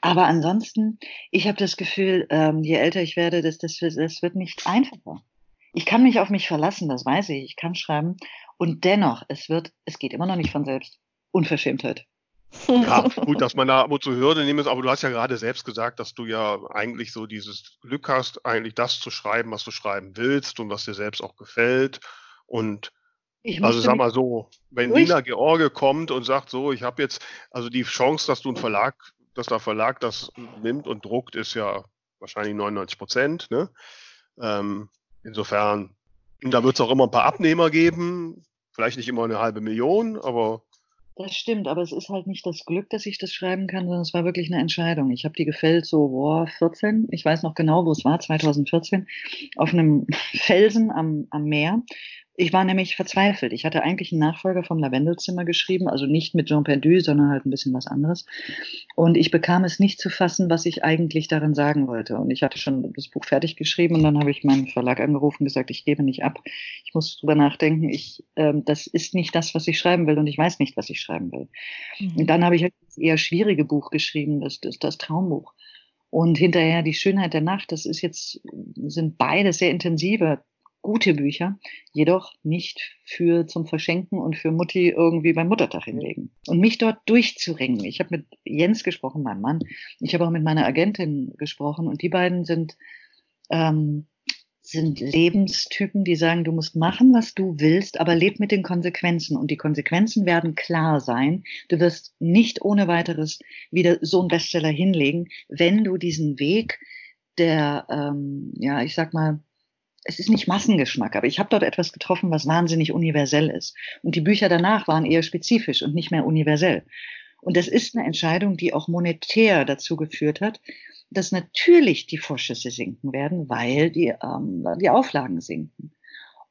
[SPEAKER 4] Aber ansonsten, ich habe das Gefühl, ähm, je älter ich werde, das, das, das wird nicht einfacher. Ich kann mich auf mich verlassen, das weiß ich. Ich kann schreiben. Und dennoch, es wird, es geht immer noch nicht von selbst. Unverschämtheit.
[SPEAKER 2] Ja, gut, dass man da ab und zu Hürde nehmen muss, aber du hast ja gerade selbst gesagt, dass du ja eigentlich so dieses Glück hast, eigentlich das zu schreiben, was du schreiben willst und was dir selbst auch gefällt. Und also sag mal so, wenn Nina George kommt und sagt so, ich habe jetzt, also die Chance, dass du ein Verlag, dass der Verlag das nimmt und druckt, ist ja wahrscheinlich 99 Prozent. Ne? Ähm, insofern, da wird es auch immer ein paar Abnehmer geben, vielleicht nicht immer eine halbe Million, aber
[SPEAKER 4] das stimmt, aber es ist halt nicht das Glück, dass ich das schreiben kann, sondern es war wirklich eine Entscheidung. Ich habe die gefällt so, boah, 14, ich weiß noch genau, wo es war, 2014, auf einem Felsen am, am Meer ich war nämlich verzweifelt. Ich hatte eigentlich einen Nachfolger vom Lavendelzimmer geschrieben, also nicht mit Jean Perdu, sondern halt ein bisschen was anderes. Und ich bekam es nicht zu fassen, was ich eigentlich darin sagen wollte. Und ich hatte schon das Buch fertig geschrieben und dann habe ich meinen Verlag angerufen und gesagt, ich gebe nicht ab. Ich muss drüber nachdenken. Ich, ähm, das ist nicht das, was ich schreiben will und ich weiß nicht, was ich schreiben will. Mhm. Und dann habe ich halt das eher schwierige Buch geschrieben, das, das, das Traumbuch. Und hinterher die Schönheit der Nacht, das ist jetzt, sind beide sehr intensive gute Bücher, jedoch nicht für zum Verschenken und für Mutti irgendwie beim Muttertag hinlegen. Und mich dort durchzuringen. Ich habe mit Jens gesprochen, meinem Mann. Ich habe auch mit meiner Agentin gesprochen und die beiden sind ähm, sind Lebenstypen, die sagen, du musst machen, was du willst, aber leb mit den Konsequenzen. Und die Konsequenzen werden klar sein. Du wirst nicht ohne weiteres wieder so einen Bestseller hinlegen, wenn du diesen Weg der, ähm, ja, ich sag mal, es ist nicht Massengeschmack, aber ich habe dort etwas getroffen, was wahnsinnig universell ist. Und die Bücher danach waren eher spezifisch und nicht mehr universell. Und das ist eine Entscheidung, die auch monetär dazu geführt hat, dass natürlich die Vorschüsse sinken werden, weil die, ähm, die Auflagen sinken.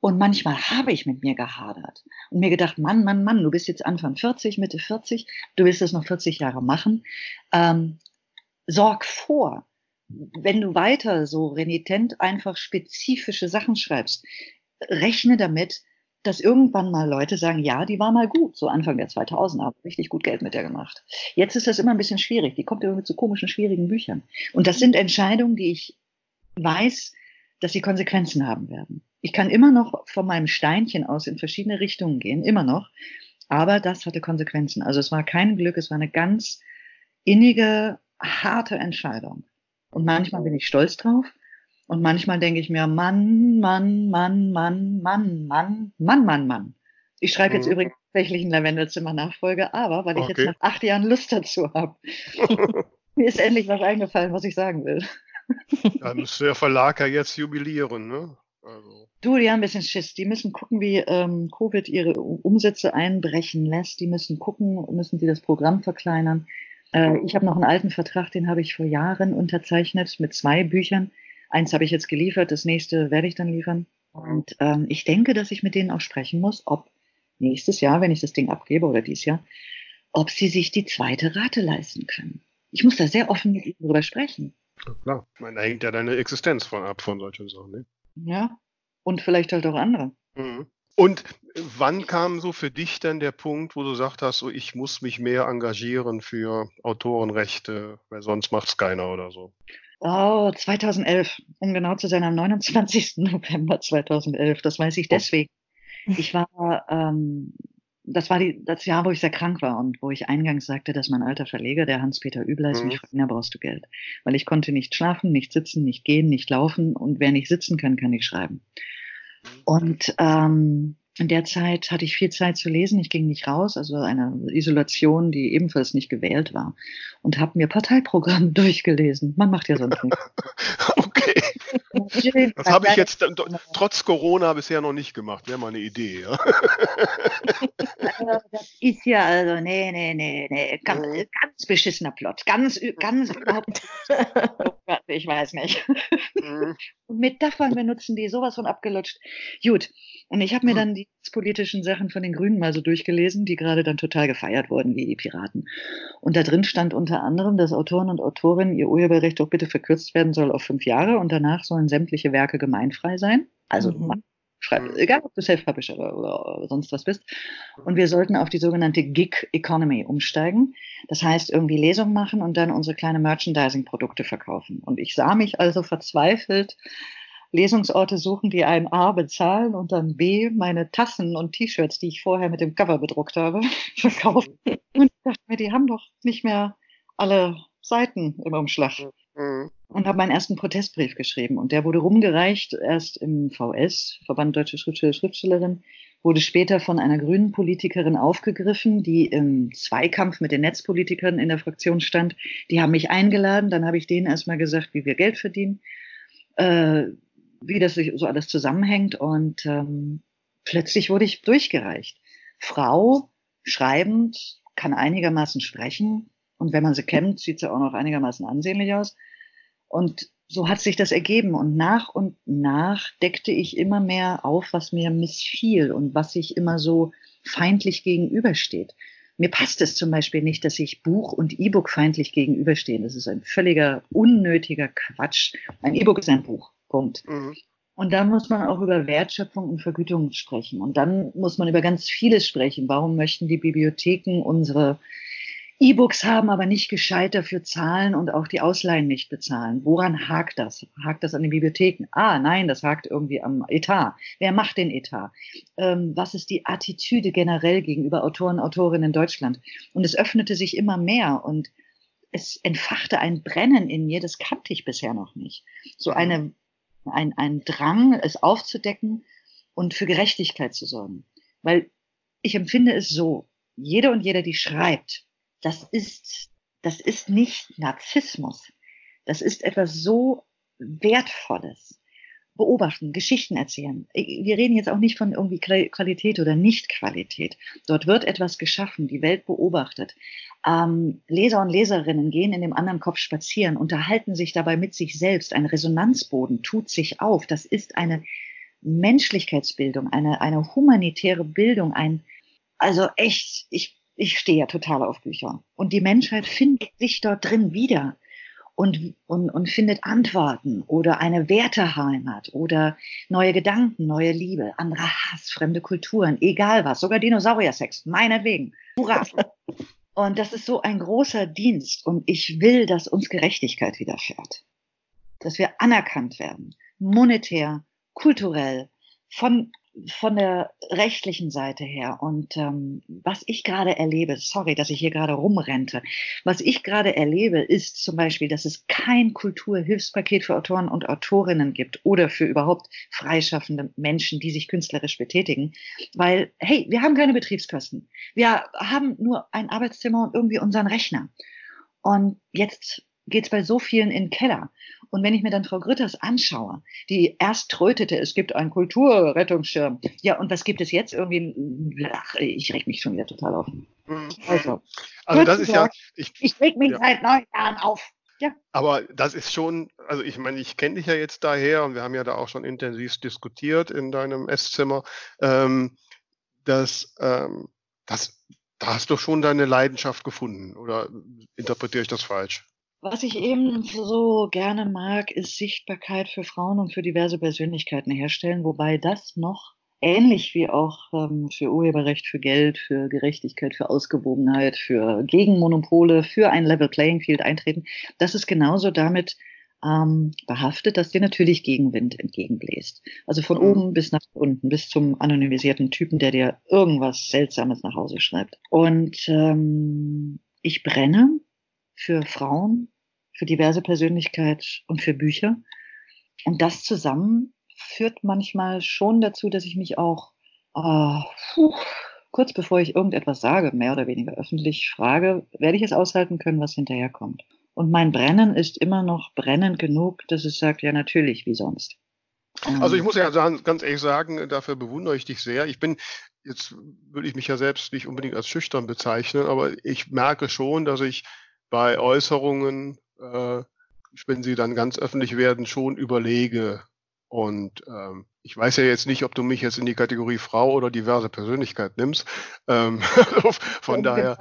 [SPEAKER 4] Und manchmal habe ich mit mir gehadert und mir gedacht, Mann, Mann, Mann, du bist jetzt Anfang 40, Mitte 40, du willst es noch 40 Jahre machen. Ähm, sorg vor, wenn du weiter so renitent einfach spezifische Sachen schreibst, rechne damit, dass irgendwann mal Leute sagen, ja, die war mal gut, so Anfang der 2000er, habe richtig gut Geld mit der gemacht. Jetzt ist das immer ein bisschen schwierig, die kommt immer mit so komischen, schwierigen Büchern. Und das sind Entscheidungen, die ich weiß, dass sie Konsequenzen haben werden. Ich kann immer noch von meinem Steinchen aus in verschiedene Richtungen gehen, immer noch, aber das hatte Konsequenzen. Also es war kein Glück, es war eine ganz innige, harte Entscheidung. Und manchmal bin ich stolz drauf. Und manchmal denke ich mir, Mann, Mann, Mann, Mann, Mann, Mann, Mann, Mann, Mann. Ich schreibe jetzt mhm. übrigens tatsächlich ein Lavendelzimmer-Nachfolge, aber weil ich okay. jetzt nach acht Jahren Lust dazu habe. Mir ist endlich was eingefallen, was ich sagen will.
[SPEAKER 2] Da müsste der Verlag ja jetzt jubilieren, ne?
[SPEAKER 4] Also. Du, die haben ein bisschen Schiss. Die müssen gucken, wie ähm, Covid ihre Umsätze einbrechen lässt. Die müssen gucken, müssen sie das Programm verkleinern. Äh, ich habe noch einen alten Vertrag, den habe ich vor Jahren unterzeichnet mit zwei Büchern. Eins habe ich jetzt geliefert, das nächste werde ich dann liefern. Und ähm, ich denke, dass ich mit denen auch sprechen muss, ob nächstes Jahr, wenn ich das Ding abgebe oder dieses Jahr, ob sie sich die zweite Rate leisten können. Ich muss da sehr offen mit ihnen drüber sprechen.
[SPEAKER 2] Ja, klar, ich meine, da hängt ja deine Existenz von ab von solchen Sachen. Ne?
[SPEAKER 4] Ja, und vielleicht halt auch andere. Mhm.
[SPEAKER 2] Und wann kam so für dich dann der Punkt, wo du gesagt hast, so, ich muss mich mehr engagieren für Autorenrechte, weil sonst macht es keiner oder so?
[SPEAKER 4] Oh, 2011, um genau zu sein, am 29. November 2011. Das weiß ich oh. deswegen. Ich war, ähm, das war die, das Jahr, wo ich sehr krank war und wo ich eingangs sagte, dass mein alter Verleger, der Hans-Peter Übleis, mhm. mich fragte, brauchst du Geld. Weil ich konnte nicht schlafen, nicht sitzen, nicht gehen, nicht laufen und wer nicht sitzen kann, kann nicht schreiben. Und ähm, in der Zeit hatte ich viel Zeit zu lesen. Ich ging nicht raus, also eine Isolation, die ebenfalls nicht gewählt war. Und habe mir Parteiprogramm durchgelesen. Man macht ja sonst nichts.
[SPEAKER 2] okay. Das habe ich jetzt trotz Corona bisher noch nicht gemacht. Wäre mal eine Idee. Ja?
[SPEAKER 4] das ist ja also, nee, nee, nee, nee. Ganz, mhm. ganz beschissener Plot. Ganz, ganz überhaupt. ich weiß nicht. Metaphern benutzen die sowas von abgelutscht. Gut. Und ich habe mir dann die politischen Sachen von den Grünen mal so durchgelesen, die gerade dann total gefeiert wurden, wie die Piraten. Und da drin stand unter anderem, dass Autoren und Autorinnen ihr Urheberrecht doch bitte verkürzt werden soll auf fünf Jahre und danach sollen sämtliche Werke gemeinfrei sein. Also mhm. Schreib, mhm. Egal, ob du Self-Publisher oder, oder sonst was bist. Und wir sollten auf die sogenannte Gig Economy umsteigen. Das heißt, irgendwie Lesungen machen und dann unsere kleine Merchandising-Produkte verkaufen. Und ich sah mich also verzweifelt Lesungsorte suchen, die einen A bezahlen und dann B meine Tassen und T-Shirts, die ich vorher mit dem Cover bedruckt habe, verkaufen. Und ich dachte mir, die haben doch nicht mehr alle Seiten im Umschlag. Mhm. Und habe meinen ersten Protestbrief geschrieben. Und der wurde rumgereicht, erst im VS, Verband Deutsche Schriftsteller, Schriftstellerin, wurde später von einer grünen Politikerin aufgegriffen, die im Zweikampf mit den Netzpolitikern in der Fraktion stand. Die haben mich eingeladen, dann habe ich denen erstmal gesagt, wie wir Geld verdienen, äh, wie das so alles zusammenhängt. Und ähm, plötzlich wurde ich durchgereicht. Frau, schreibend, kann einigermaßen sprechen, und wenn man sie kennt, sieht sie auch noch einigermaßen ansehnlich aus. Und so hat sich das ergeben. Und nach und nach deckte ich immer mehr auf, was mir missfiel und was sich immer so feindlich gegenübersteht. Mir passt es zum Beispiel nicht, dass sich Buch und E-Book feindlich gegenüberstehen. Das ist ein völliger unnötiger Quatsch. Ein E-Book ist ein Buch. Punkt. Mhm. Und dann muss man auch über Wertschöpfung und Vergütung sprechen. Und dann muss man über ganz vieles sprechen. Warum möchten die Bibliotheken unsere E-Books haben aber nicht gescheit dafür zahlen und auch die Ausleihen nicht bezahlen. Woran hakt das? Hakt das an den Bibliotheken? Ah, nein, das hakt irgendwie am Etat. Wer macht den Etat? Ähm, was ist die Attitüde generell gegenüber Autoren Autorinnen in Deutschland? Und es öffnete sich immer mehr und es entfachte ein Brennen in mir, das kannte ich bisher noch nicht. So eine, ein, ein Drang, es aufzudecken und für Gerechtigkeit zu sorgen. Weil ich empfinde es so, jeder und jeder, die schreibt, das ist, das ist nicht Narzissmus. Das ist etwas so Wertvolles. Beobachten, Geschichten erzählen. Wir reden jetzt auch nicht von irgendwie Qualität oder Nicht-Qualität. Dort wird etwas geschaffen, die Welt beobachtet. Ähm, Leser und Leserinnen gehen in dem anderen Kopf spazieren, unterhalten sich dabei mit sich selbst. Ein Resonanzboden tut sich auf. Das ist eine Menschlichkeitsbildung, eine, eine humanitäre Bildung, ein, also echt, ich ich stehe ja total auf Bücher. Und die Menschheit findet sich dort drin wieder und, und, und findet Antworten oder eine Werteheimat oder neue Gedanken, neue Liebe, anderer Hass, fremde Kulturen, egal was, sogar Dinosaurier-Sex, meinetwegen. Hurra! Und das ist so ein großer Dienst und ich will, dass uns Gerechtigkeit widerfährt. Dass wir anerkannt werden, monetär, kulturell, von von der rechtlichen Seite her und ähm, was ich gerade erlebe, sorry, dass ich hier gerade rumrente, was ich gerade erlebe, ist zum Beispiel, dass es kein Kulturhilfspaket für Autoren und Autorinnen gibt oder für überhaupt freischaffende Menschen, die sich künstlerisch betätigen, weil, hey, wir haben keine Betriebskosten. Wir haben nur ein Arbeitszimmer und irgendwie unseren Rechner. Und jetzt geht es bei so vielen in den Keller. Und wenn ich mir dann Frau Grütters anschaue, die erst trötete, es gibt einen Kulturrettungsschirm. Ja, und was gibt es jetzt? Irgendwie, ach, ich reg mich schon wieder total auf.
[SPEAKER 2] Mhm. Also, also das ist ja.
[SPEAKER 4] Ich, ich reg mich ja. seit neun Jahren auf. Ja.
[SPEAKER 2] Aber das ist schon, also ich meine, ich kenne dich ja jetzt daher und wir haben ja da auch schon intensiv diskutiert in deinem Esszimmer, ähm, dass, ähm, das, da hast du schon deine Leidenschaft gefunden oder interpretiere ich das falsch?
[SPEAKER 4] Was ich eben so gerne mag, ist Sichtbarkeit für Frauen und für diverse Persönlichkeiten herstellen, wobei das noch ähnlich wie auch ähm, für Urheberrecht, für Geld, für Gerechtigkeit, für Ausgewogenheit, für Gegenmonopole, für ein Level Playing Field eintreten, das ist genauso damit ähm, behaftet, dass dir natürlich Gegenwind entgegenbläst. Also von mhm. oben bis nach unten, bis zum anonymisierten Typen, der dir irgendwas Seltsames nach Hause schreibt. Und ähm, ich brenne für Frauen, für diverse Persönlichkeit und für Bücher. Und das zusammen führt manchmal schon dazu, dass ich mich auch äh, puh, kurz bevor ich irgendetwas sage, mehr oder weniger öffentlich frage, werde ich es aushalten können, was hinterherkommt. Und mein Brennen ist immer noch brennend genug, dass es sagt, ja natürlich, wie sonst.
[SPEAKER 2] Also ich muss ja ganz ehrlich sagen, dafür bewundere ich dich sehr. Ich bin, jetzt würde ich mich ja selbst nicht unbedingt als schüchtern bezeichnen, aber ich merke schon, dass ich bei Äußerungen, äh, wenn sie dann ganz öffentlich werden, schon überlege. Und ähm, ich weiß ja jetzt nicht, ob du mich jetzt in die Kategorie Frau oder diverse Persönlichkeit nimmst. Ähm, von daher.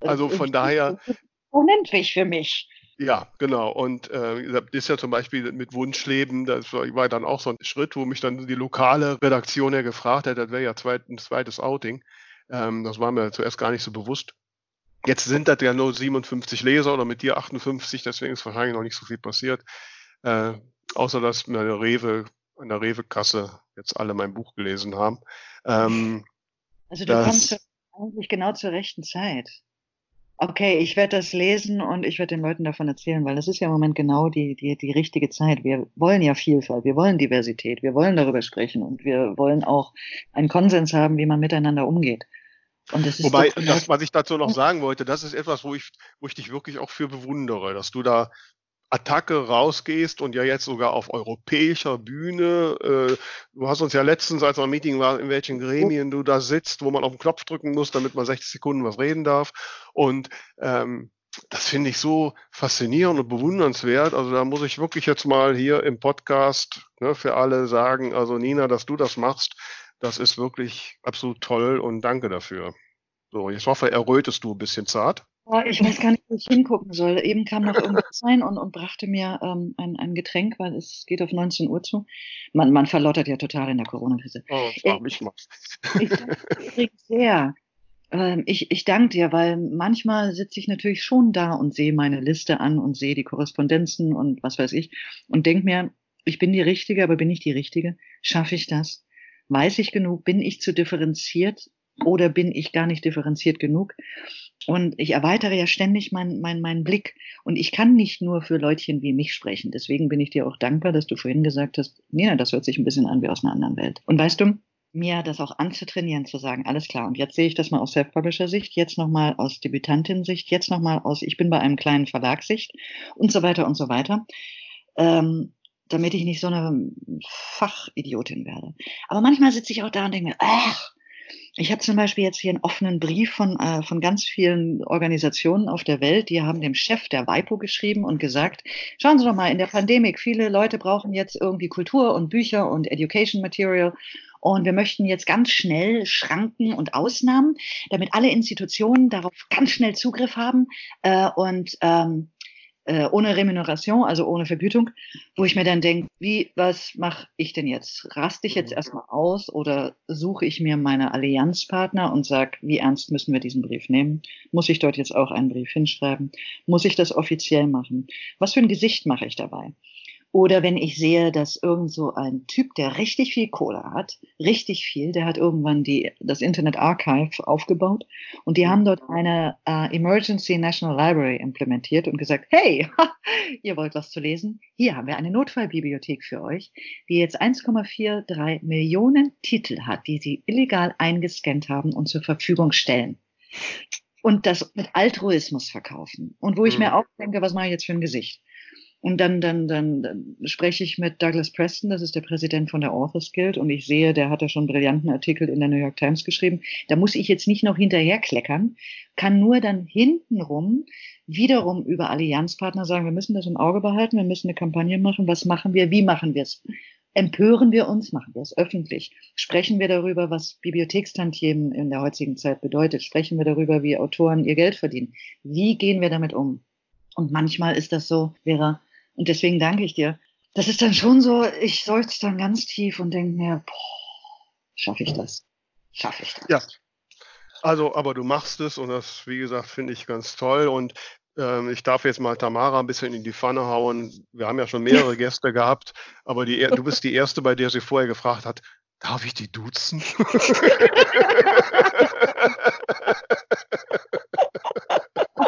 [SPEAKER 2] also von daher.
[SPEAKER 4] Unendlich für mich.
[SPEAKER 2] Ja, genau. Und äh, das ist ja zum Beispiel mit Wunschleben, das war dann auch so ein Schritt, wo mich dann die lokale Redaktion ja gefragt hat, das wäre ja zweit, ein zweites Outing. Ähm, das war mir zuerst gar nicht so bewusst. Jetzt sind das ja nur 57 Leser oder mit dir 58, deswegen ist wahrscheinlich noch nicht so viel passiert. Äh, außer dass meine Rewe, an der Rewe-Kasse jetzt alle mein Buch gelesen haben. Ähm,
[SPEAKER 4] also du kommst eigentlich genau zur rechten Zeit. Okay, ich werde das lesen und ich werde den Leuten davon erzählen, weil das ist ja im Moment genau die, die, die richtige Zeit. Wir wollen ja Vielfalt, wir wollen Diversität, wir wollen darüber sprechen und wir wollen auch einen Konsens haben, wie man miteinander umgeht.
[SPEAKER 2] Wobei, das, was ich dazu noch sagen wollte, das ist etwas, wo ich, wo ich dich wirklich auch für bewundere, dass du da Attacke rausgehst und ja jetzt sogar auf europäischer Bühne. Äh, du hast uns ja letztens, als wir im Meeting war, in welchen Gremien du da sitzt, wo man auf den Knopf drücken muss, damit man 60 Sekunden was reden darf. Und ähm, das finde ich so faszinierend und bewundernswert. Also da muss ich wirklich jetzt mal hier im Podcast ne, für alle sagen, also Nina, dass du das machst, das ist wirklich absolut toll und danke dafür. So, ich hoffe, errötest du ein bisschen zart.
[SPEAKER 4] Oh, ich weiß gar nicht, wo ich hingucken soll. Eben kam noch irgendwas rein und, und brachte mir ähm, ein, ein Getränk, weil es geht auf 19 Uhr zu. Man, man verlottert ja total in der Corona-Krise.
[SPEAKER 2] Oh, frag mich mal.
[SPEAKER 4] Ich danke sehr. Ähm, ich, ich danke dir, weil manchmal sitze ich natürlich schon da und sehe meine Liste an und sehe die Korrespondenzen und was weiß ich und denke mir, ich bin die Richtige, aber bin ich die Richtige? Schaffe ich das? Weiß ich genug? Bin ich zu differenziert oder bin ich gar nicht differenziert genug? Und ich erweitere ja ständig meinen mein, mein Blick. Und ich kann nicht nur für Leutchen wie mich sprechen. Deswegen bin ich dir auch dankbar, dass du vorhin gesagt hast, Nina, das hört sich ein bisschen an wie aus einer anderen Welt. Und weißt du, mir das auch anzutrainieren, zu sagen, alles klar, und jetzt sehe ich das mal aus Self-Publisher-Sicht, jetzt nochmal aus Debütantin-Sicht, jetzt nochmal aus, ich bin bei einem kleinen Verlagssicht und so weiter und so weiter. Ähm, damit ich nicht so eine Fachidiotin werde. Aber manchmal sitze ich auch da und denke mir, ach, ich habe zum Beispiel jetzt hier einen offenen Brief von, äh, von ganz vielen Organisationen auf der Welt, die haben dem Chef der WIPO geschrieben und gesagt, schauen Sie doch mal, in der Pandemie, viele Leute brauchen jetzt irgendwie Kultur und Bücher und Education Material und wir möchten jetzt ganz schnell Schranken und Ausnahmen, damit alle Institutionen darauf ganz schnell Zugriff haben äh, und ähm, äh, ohne Remuneration, also ohne Vergütung, wo ich mir dann denke, wie, was mache ich denn jetzt? Raste ich jetzt mhm. erstmal aus oder suche ich mir meine Allianzpartner und sage, wie ernst müssen wir diesen Brief nehmen? Muss ich dort jetzt auch einen Brief hinschreiben? Muss ich das offiziell machen? Was für ein Gesicht mache ich dabei? Oder wenn ich sehe, dass irgend so ein Typ, der richtig viel Kohle hat, richtig viel, der hat irgendwann die, das Internet Archive aufgebaut und die haben dort eine uh, Emergency National Library implementiert und gesagt, hey, ihr wollt was zu lesen? Hier haben wir eine Notfallbibliothek für euch, die jetzt 1,43 Millionen Titel hat, die sie illegal eingescannt haben und zur Verfügung stellen und das mit Altruismus verkaufen. Und wo ich mhm. mir auch denke, was mache ich jetzt für ein Gesicht? Und dann, dann, dann, dann spreche ich mit Douglas Preston, das ist der Präsident von der Authors Guild, und ich sehe, der hat ja schon brillanten Artikel in der New York Times geschrieben. Da muss ich jetzt nicht noch hinterherkleckern, kann nur dann hintenrum wiederum über Allianzpartner sagen, wir müssen das im Auge behalten, wir müssen eine Kampagne machen, was machen wir, wie machen wir es? Empören wir uns, machen wir es öffentlich? Sprechen wir darüber, was Bibliothekstantiemen in der heutigen Zeit bedeutet? Sprechen wir darüber, wie Autoren ihr Geld verdienen? Wie gehen wir damit um? Und manchmal ist das so, Vera, und deswegen danke ich dir. Das ist dann schon so, ich seufze dann ganz tief und denke mir, schaffe ich das? Schaffe ich das?
[SPEAKER 2] Ja. Also, aber du machst es und das, wie gesagt, finde ich ganz toll. Und ähm, ich darf jetzt mal Tamara ein bisschen in die Pfanne hauen. Wir haben ja schon mehrere Gäste gehabt, aber die, du bist die erste, bei der sie vorher gefragt hat, darf ich die duzen?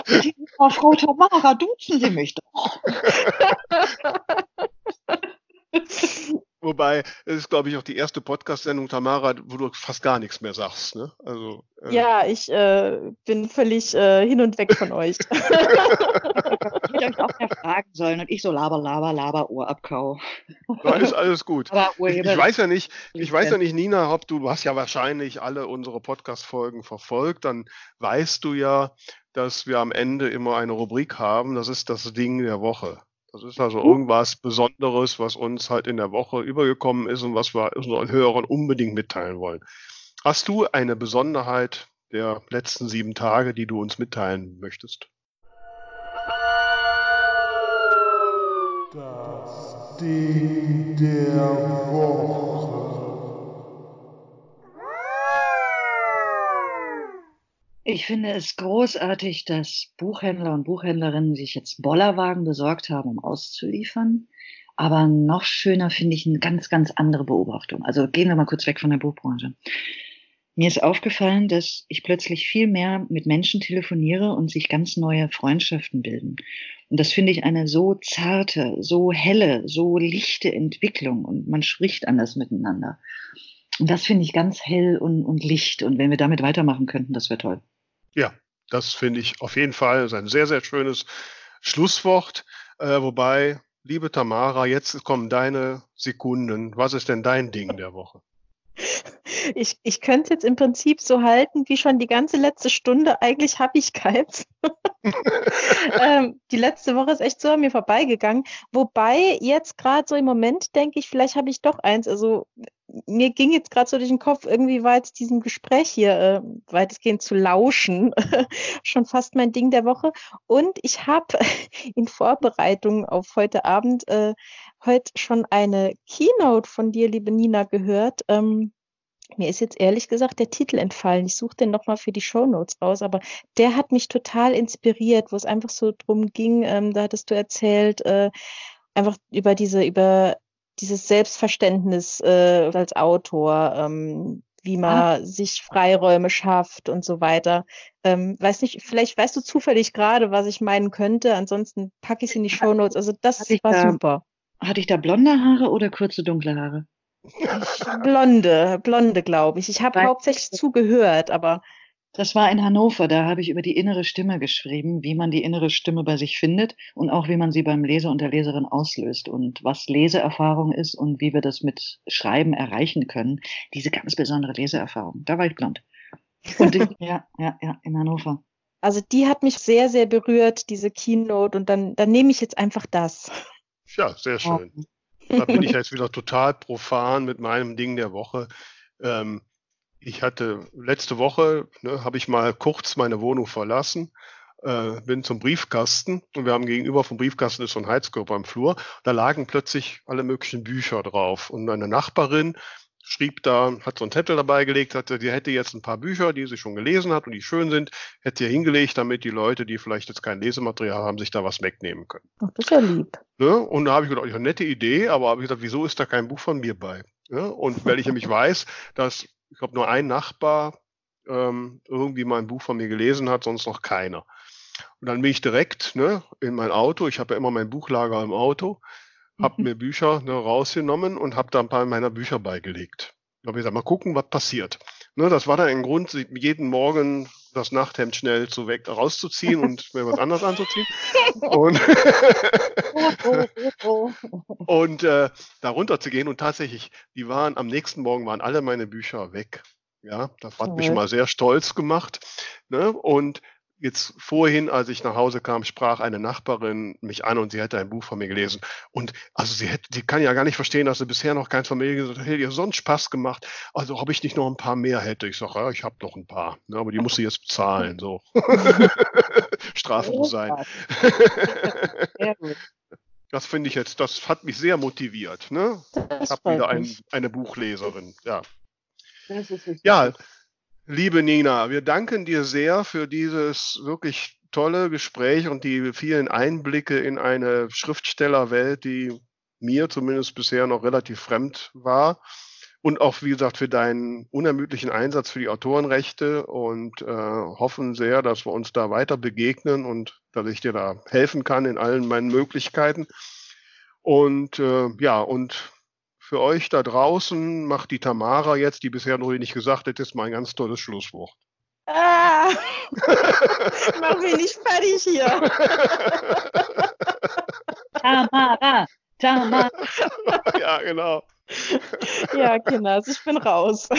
[SPEAKER 4] Frau Tamara, duzen Sie mich doch.
[SPEAKER 2] Wobei, es ist, glaube ich, auch die erste Podcast-Sendung, Tamara, wo du fast gar nichts mehr sagst. Ne? Also,
[SPEAKER 1] äh, ja, ich äh, bin völlig äh, hin und weg von euch. ich
[SPEAKER 4] hätte euch auch mehr fragen sollen und ich so laber, laber, laber, Ohrabkau.
[SPEAKER 2] Nein, ist alles gut. Ich, ich, weiß ja nicht, ich weiß ja nicht, Nina, ob du, du hast ja wahrscheinlich alle unsere Podcast-Folgen verfolgt, dann weißt du ja, dass wir am Ende immer eine Rubrik haben. Das ist das Ding der Woche. Das ist also irgendwas Besonderes, was uns halt in der Woche übergekommen ist und was wir unseren Hörern unbedingt mitteilen wollen. Hast du eine Besonderheit der letzten sieben Tage, die du uns mitteilen möchtest? Das Ding der Woche.
[SPEAKER 4] Ich finde es großartig, dass Buchhändler und Buchhändlerinnen sich jetzt Bollerwagen besorgt haben, um auszuliefern. Aber noch schöner finde ich eine ganz, ganz andere Beobachtung. Also gehen wir mal kurz weg von der Buchbranche. Mir ist aufgefallen, dass ich plötzlich viel mehr mit Menschen telefoniere und sich ganz neue Freundschaften bilden. Und das finde ich eine so zarte, so helle, so lichte Entwicklung und man spricht anders miteinander. Und das finde ich ganz hell und, und licht. Und wenn wir damit weitermachen könnten, das wäre toll.
[SPEAKER 2] Ja, das finde ich auf jeden Fall ein sehr, sehr schönes Schlusswort. Äh, wobei, liebe Tamara, jetzt kommen deine Sekunden. Was ist denn dein Ding der Woche?
[SPEAKER 1] Ich, ich könnte jetzt im Prinzip so halten wie schon die ganze letzte Stunde. Eigentlich habe ich keins. ähm, die letzte Woche ist echt so an mir vorbeigegangen. Wobei jetzt gerade so im Moment denke ich, vielleicht habe ich doch eins. Also mir ging jetzt gerade so durch den Kopf, irgendwie war jetzt diesem Gespräch hier äh, weitestgehend zu lauschen, schon fast mein Ding der Woche. Und ich habe in Vorbereitung auf heute Abend äh, heute schon eine Keynote von dir, liebe Nina, gehört. Ähm, mir ist jetzt ehrlich gesagt der Titel entfallen. Ich suche den nochmal für die Show Notes raus, aber der hat mich total inspiriert, wo es einfach so drum ging, ähm, da hattest du erzählt, äh, einfach über diese, über dieses Selbstverständnis äh, als Autor, ähm, wie man ah. sich Freiräume schafft und so weiter. Ähm, weiß nicht, vielleicht weißt du zufällig gerade, was ich meinen könnte. Ansonsten packe ich es in die Show Notes. Also das war
[SPEAKER 4] da,
[SPEAKER 1] super.
[SPEAKER 4] Hatte ich da blonde Haare oder kurze dunkle Haare?
[SPEAKER 1] Blonde, blonde, glaube ich. Ich habe hauptsächlich zugehört, aber
[SPEAKER 4] das war in Hannover, da habe ich über die innere Stimme geschrieben, wie man die innere Stimme bei sich findet und auch wie man sie beim Leser und der Leserin auslöst und was Leseerfahrung ist und wie wir das mit Schreiben erreichen können. Diese ganz besondere Leseerfahrung. Da war ich blond. Und ich, ja, ja, ja, in Hannover.
[SPEAKER 1] Also die hat mich sehr, sehr berührt, diese Keynote, und dann, dann nehme ich jetzt einfach das.
[SPEAKER 2] Ja, sehr schön. Da bin ich jetzt wieder total profan mit meinem Ding der Woche. Ähm, ich hatte letzte Woche, ne, habe ich mal kurz meine Wohnung verlassen, äh, bin zum Briefkasten und wir haben gegenüber vom Briefkasten ist so ein Heizkörper im Flur. Da lagen plötzlich alle möglichen Bücher drauf und eine Nachbarin schrieb da, hat so einen Zettel dabei gelegt, hatte, die hätte jetzt ein paar Bücher, die sie schon gelesen hat und die schön sind, hätte ihr hingelegt, damit die Leute, die vielleicht jetzt kein Lesematerial haben, sich da was wegnehmen können.
[SPEAKER 1] Ach, das ist ja lieb.
[SPEAKER 2] Ne? Und da habe ich gedacht, ja, nette Idee, aber habe ich gesagt, wieso ist da kein Buch von mir bei? Ne? Und weil ich nämlich weiß, dass ich glaube, nur ein Nachbar ähm, irgendwie mal ein Buch von mir gelesen hat, sonst noch keiner. Und dann bin ich direkt ne, in mein Auto, ich habe ja immer mein Buchlager im Auto, habe mhm. mir Bücher ne, rausgenommen und habe da ein paar meiner Bücher beigelegt. Da habe ich gesagt, mal gucken, was passiert. Ne, das war dann ein Grund, jeden Morgen das Nachthemd schnell zu weg rauszuziehen und mir was anderes anzuziehen. Und, und äh, da runter zu gehen und tatsächlich, die waren am nächsten Morgen waren alle meine Bücher weg. Ja, das hat mich mal sehr stolz gemacht. Ne? Und jetzt vorhin, als ich nach Hause kam, sprach eine Nachbarin mich an und sie hätte ein Buch von mir gelesen. Und also sie hätte, die kann ja gar nicht verstehen, dass sie bisher noch keins von mir gelesen hat. Hätte ihr sonst Spaß gemacht. Also ob ich nicht noch ein paar mehr hätte. Ich sage, ja, ich habe noch ein paar. Ne, aber die musst du jetzt bezahlen. So. Strafen muss sein. Das finde ich jetzt, das hat mich sehr motiviert. Ne? Ich habe wieder ein, eine Buchleserin. Ja. ja, Liebe Nina, wir danken dir sehr für dieses wirklich tolle Gespräch und die vielen Einblicke in eine Schriftstellerwelt, die mir zumindest bisher noch relativ fremd war. Und auch, wie gesagt, für deinen unermüdlichen Einsatz für die Autorenrechte und äh, hoffen sehr, dass wir uns da weiter begegnen und dass ich dir da helfen kann in allen meinen Möglichkeiten. Und äh, ja, und für euch da draußen macht die Tamara jetzt, die bisher noch nicht gesagt hat, ist mal ein ganz tolles Schlusswort.
[SPEAKER 1] Ah, mach mich nicht fertig hier.
[SPEAKER 4] Tamara, Tamara.
[SPEAKER 2] Ja, genau.
[SPEAKER 1] Ja, Kinder, also ich bin raus.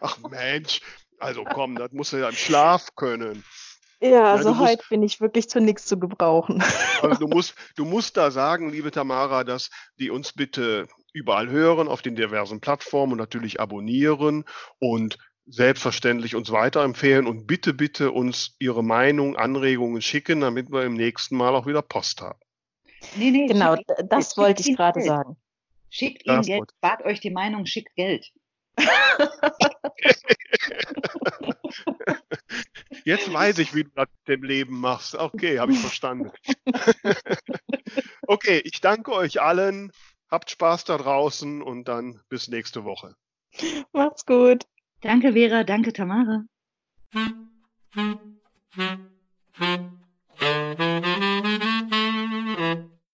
[SPEAKER 2] Ach Mensch, also komm, das muss ja im Schlaf können.
[SPEAKER 1] Ja, also heute musst, bin ich wirklich zu nichts zu gebrauchen.
[SPEAKER 2] Also du musst, du musst da sagen, liebe Tamara, dass die uns bitte überall hören, auf den diversen Plattformen und natürlich abonnieren und selbstverständlich uns weiterempfehlen und bitte, bitte uns ihre Meinung, Anregungen schicken, damit wir im nächsten Mal auch wieder Post haben.
[SPEAKER 1] Nee, nee, genau, das wollte ich gerade sagen.
[SPEAKER 4] Schickt ihm Geld, spart euch die Meinung, schickt Geld.
[SPEAKER 2] Jetzt weiß ich, wie du das mit dem Leben machst. Okay, habe ich verstanden. okay, ich danke euch allen. Habt Spaß da draußen und dann bis nächste Woche.
[SPEAKER 1] Macht's gut.
[SPEAKER 4] Danke, Vera. Danke, Tamara.